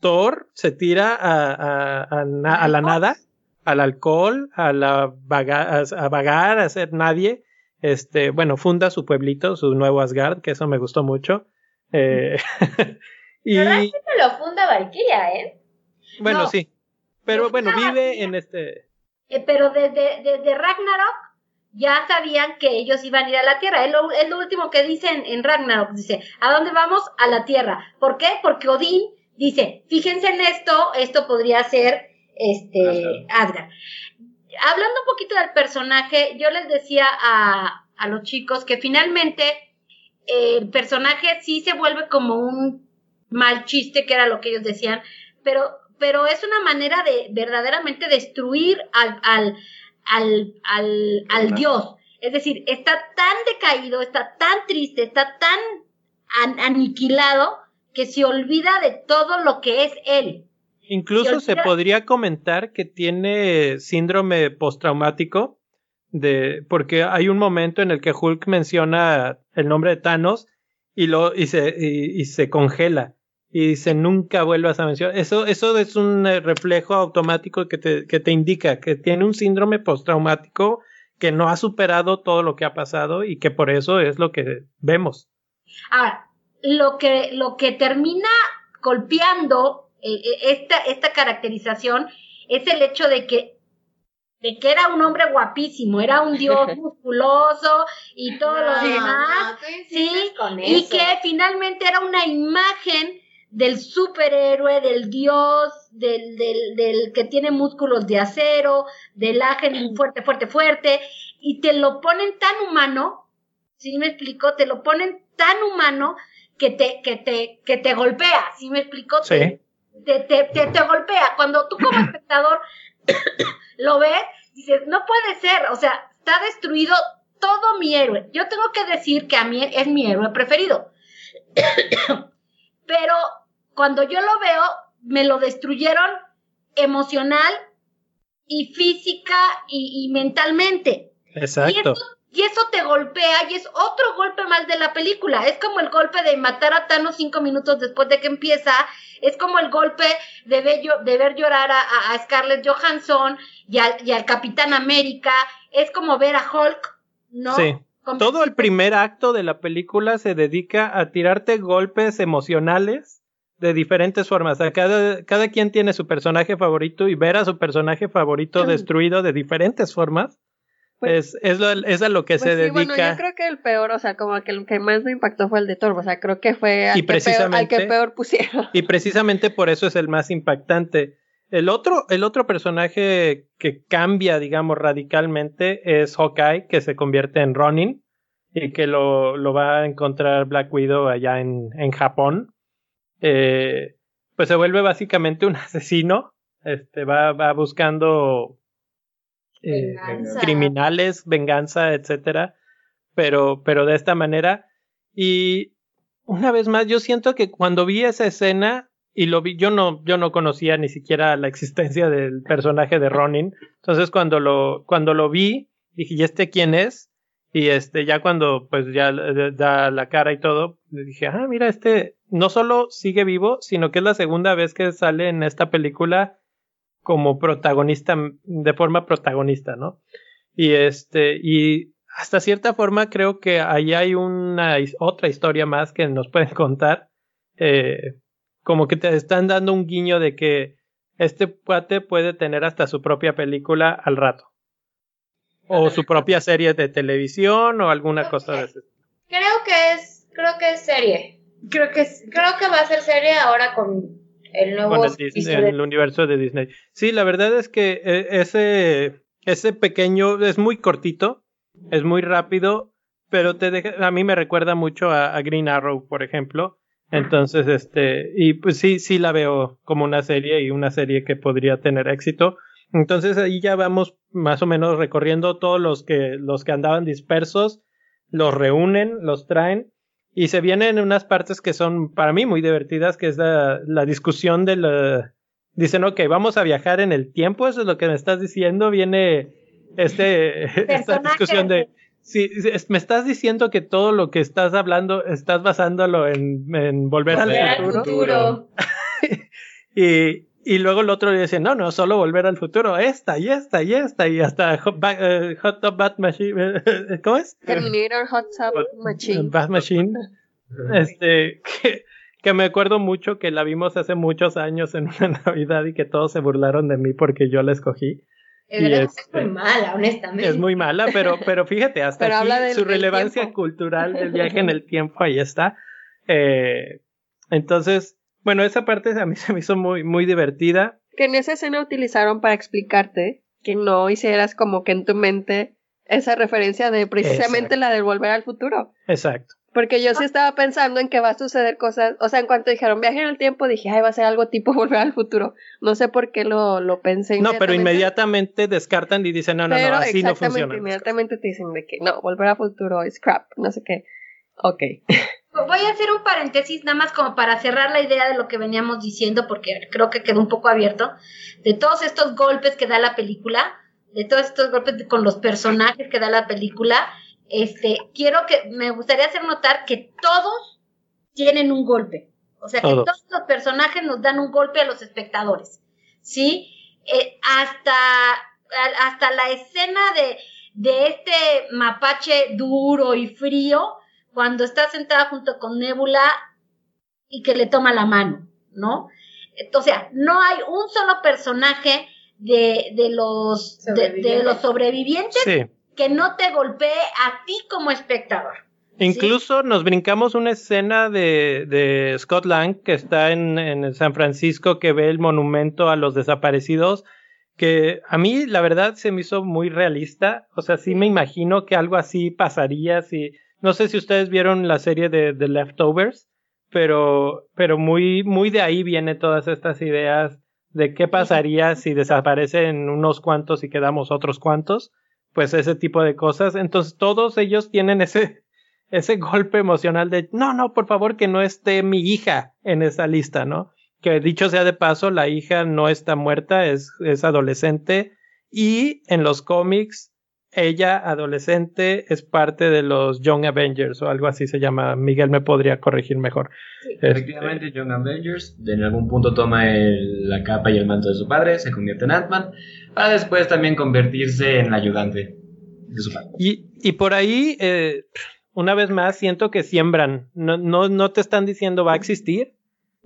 Thor se tira a, a, a na- a la nada, al alcohol, a la vaga- a, vagar, a ser nadie. Este, bueno, funda su pueblito, su nuevo Asgard, que eso me gustó mucho. Eh, (laughs) y Pero realmente lo funda Valkyria, ¿eh? bueno, No. sí. Pero bueno, vive Valkyria. en este. Eh, pero desde, desde Ragnarok ya sabían que ellos iban a ir a la Tierra. Es lo, es lo último que dicen en Ragnarok. Dice, ¿a dónde vamos? A la Tierra. ¿Por qué? Porque Odín dice, fíjense en esto, esto podría ser este Asgard. Hablando un poquito del personaje, yo les decía a, a los chicos que finalmente eh, el personaje sí se vuelve como un mal chiste, que era lo que ellos decían, pero, pero es una manera de verdaderamente destruir al, al, al, al, al Dios. Es decir, está tan decaído, está tan triste, está tan aniquilado que se olvida de todo lo que es él. Incluso se, podría comentar que tiene síndrome postraumático de porque hay un momento en el que Hulk menciona el nombre de Thanos y lo y se y, se congela y dice nunca vuelvas a mencionar eso eso es un eh, reflejo automático que te, que te indica que tiene un síndrome postraumático que no ha superado todo lo que ha pasado y que por eso es lo que vemos. Ahora, lo que, lo que termina golpeando eh, eh, esta, esta caracterización es el hecho de que de que era un hombre guapísimo, era un dios (laughs) musculoso y todo lo demás, sí, y que finalmente era una imagen del superhéroe, del dios, del, del, del que tiene músculos de acero, del ángel fuerte, fuerte, fuerte, y te lo ponen tan humano, ¿sí me explico? Te lo ponen tan humano que te, que te, que te golpea, ¿sí me explico? Sí. Te, te, te, te golpea. Cuando tú como (clears throat) espectador (coughs) lo ves, dices, no puede ser, o sea, está destruido todo mi héroe. Yo tengo que decir que a mí es mi héroe preferido. (coughs) Pero cuando yo lo veo, me lo destruyeron emocional y física y, mentalmente. Exacto. Y eso, te golpea y es otro golpe más de la película. Es como el golpe de matar a Thanos cinco minutos después de que empieza. Es como el golpe de ver, de ver llorar a, Scarlett Johansson y al, Capitán América. Es como ver a Hulk, ¿no? Sí. Todo el primer acto de la película se dedica a tirarte golpes emocionales de diferentes formas. cada, cada quien tiene su personaje favorito y ver a su personaje favorito destruido de diferentes formas. Pues, es, es, lo, es a lo que pues se dedica. Bueno, yo creo que el peor, o sea, como que el que más me impactó fue el de Thor, o sea, creo que fue al, que, peor, al que peor pusieron. Y precisamente por eso es el más impactante. El otro, el otro personaje que cambia, digamos, radicalmente es Hawkeye, que se convierte en Ronin y que lo, lo va a encontrar Black Widow allá en, en Japón eh, pues se vuelve básicamente un (laughs) asesino, este, va, va buscando eh, criminales, venganza, etcétera, pero, pero de esta manera. Y una vez más, yo siento que cuando vi esa escena y lo vi, yo no, yo no conocía ni siquiera la existencia del personaje de Ronin. Entonces cuando lo, cuando lo vi, dije, ¿y este quién es? Y este, ya cuando pues ya da la cara y todo, dije, ah, mira, este no solo sigue vivo, sino que es la segunda vez que sale en esta película como protagonista, de forma protagonista, ¿no? Y este, y hasta cierta forma creo que ahí hay una otra historia más que nos pueden (laughs) contar. Eh, como que te están dando un guiño de que este cuate puede tener hasta su propia película al rato o su propia serie de televisión o alguna cosa de ese Creo que es, creo que es serie. Creo que creo que va a ser serie ahora con el nuevo el, universo de Disney. Sí, la verdad es que eh, ese ese pequeño es muy cortito, es muy rápido, pero te deja, a mí me recuerda mucho a, Green Arrow, por ejemplo. Entonces, este, y pues sí, sí la veo como una serie y una serie que podría tener éxito. Entonces ahí ya vamos más o menos recorriendo todos los que, los que andaban dispersos, los reúnen, los traen y se vienen unas partes que son para mí muy divertidas, que es la, la discusión de la... Dicen, ok, vamos a viajar en el tiempo, eso es lo que me estás diciendo, viene este, (laughs) esta discusión de... Si, me estás diciendo que todo lo que estás hablando estás basándolo en, en volver, al futuro. futuro. (laughs) y, y luego el otro le dice, no, no, solo volver al futuro, esta y esta y esta y hasta Hot, uh, Top Bat Machine, ¿cómo es? Terminator Hot Top Machine. Bat Machine. Este, que, que, me acuerdo mucho que la vimos hace muchos años en una (laughs) Navidad y que todos se burlaron de mí porque yo la escogí. Es, es muy mala, honestamente. Es muy mala, pero, pero fíjate, hasta aquí su relevancia cultural del viaje en (laughs) el tiempo, ahí está. Eh, entonces, bueno, esa parte a mí (laughs) se me hizo muy, muy divertida. Que en esa escena utilizaron para explicarte que no hicieras como que en tu mente esa referencia de precisamente la de volver al futuro. Exacto. Porque yo sí estaba pensando en que va a suceder cosas, o sea, en cuanto dijeron viaje en el tiempo, dije, ay, va a ser algo tipo (laughs) volver al futuro. No sé por qué lo, lo pensé. No, pero inmediatamente descartan y dicen, no, no, no, así no funciona. Inmediatamente te dicen de que no, volver al futuro es crap, no sé qué. Ok. (laughs) Voy a hacer un paréntesis nada más como para cerrar la idea de lo que veníamos diciendo, porque creo que quedó un poco abierto, de todos estos golpes que da la película, de todos estos golpes con los personajes que da la película este, quiero que, me gustaría hacer notar que todos tienen un golpe. O sea, que todos los personajes nos dan un golpe a los espectadores. ¿Sí? Eh, hasta, hasta la escena de, de este mapache duro y frío, cuando está sentada junto con Nebula y que le toma la mano, ¿no? O sea, no hay un solo personaje de, de los, de, los sobrevivientes que no te golpee a ti como espectador. Incluso nos brincamos una escena de, de Scott Lang que está en, en, San Francisco que ve el monumento a los desaparecidos, que a mí la verdad se me hizo muy realista, o sea, sí me imagino que algo así pasaría si, no sé si ustedes vieron la serie de The Leftovers, pero, pero muy, muy de ahí viene todas estas ideas de qué pasaría si desaparecen unos cuantos y quedamos otros cuantos pues ese tipo de cosas. Entonces todos ellos tienen ese, (laughs) ese golpe emocional de, no, no, por favor que no esté mi hija en esa lista, ¿no? Que dicho sea de paso, la hija no está muerta, es, es adolescente y en los cómics ella, adolescente, es parte de los Young Avengers o algo así se llama. Miguel me podría corregir mejor. Efectivamente, Young Avengers en algún punto toma la capa y el manto de su padre, se convierte en Ant-Man, para después también convertirse en la ayudante de su padre. Y, y por ahí, eh, una vez más, siento que siembran. No, no, no te están diciendo va a existir,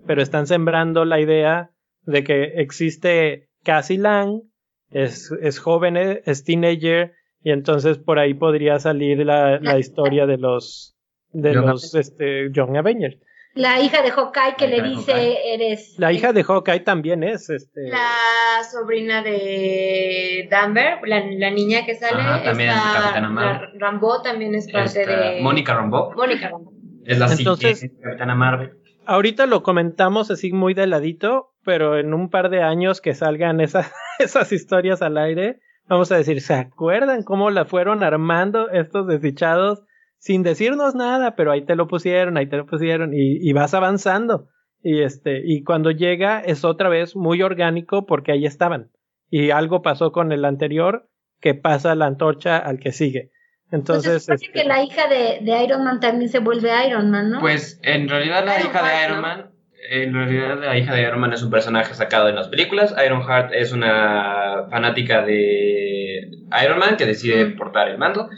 pero están sembrando la idea de que existe Cassie Lang, es, es joven, es teenager y entonces por ahí podría salir la, la historia de los de los este, Young Avengers. La hija de Hawkeye que le dice eres. La hija de Hawkeye también es este. La sobrina de Danver, la, la niña que sale. también es Capitana Marvel. Rambo también es parte de. Mónica Rambo. Mónica Rambo. Es la Entonces, Capitana Marvel. Ahorita lo comentamos así muy de ladito, pero en un par de años que salgan esas, (laughs) esas historias al aire, vamos a decir, ¿se acuerdan cómo la fueron armando estos desdichados sin decirnos nada? Pero ahí te lo pusieron, ahí te lo pusieron y, vas avanzando. Y este, y cuando llega es otra vez muy orgánico porque ahí estaban. Y algo pasó con el anterior que pasa la antorcha al que sigue. Entonces, pues que la hija de, de, Iron Man también se vuelve Iron Man, ¿no? Pues en realidad la hija de Iron Man en realidad la hija de Iron Man es un personaje sacado en las películas. Ironheart es una fanática de Iron Man que decide portar el mando.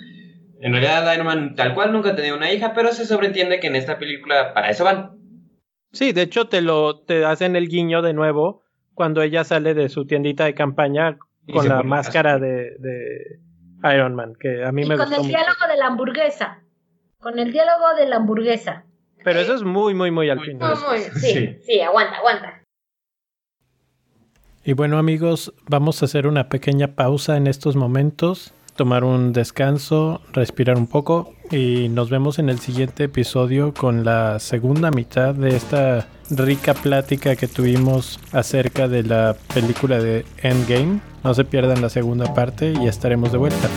En realidad Iron Man tal cual nunca ha tenido una hija, pero se sobreentiende que en esta película para eso van. Sí, de hecho te lo te hacen el guiño de nuevo cuando ella sale de su tiendita de campaña con la máscara de, de, Iron Man, que a mí me con el diálogo de la hamburguesa. Con el diálogo de la hamburguesa. Pero eso es muy, muy, muy al final. sí, sí, aguanta, aguanta. Y bueno amigos, vamos a hacer una pequeña pausa en estos momentos, tomar un descanso, respirar un poco y nos vemos en el siguiente episodio con la segunda mitad de esta rica plática que tuvimos acerca de la película de Endgame. No se pierdan la segunda parte y estaremos de vuelta.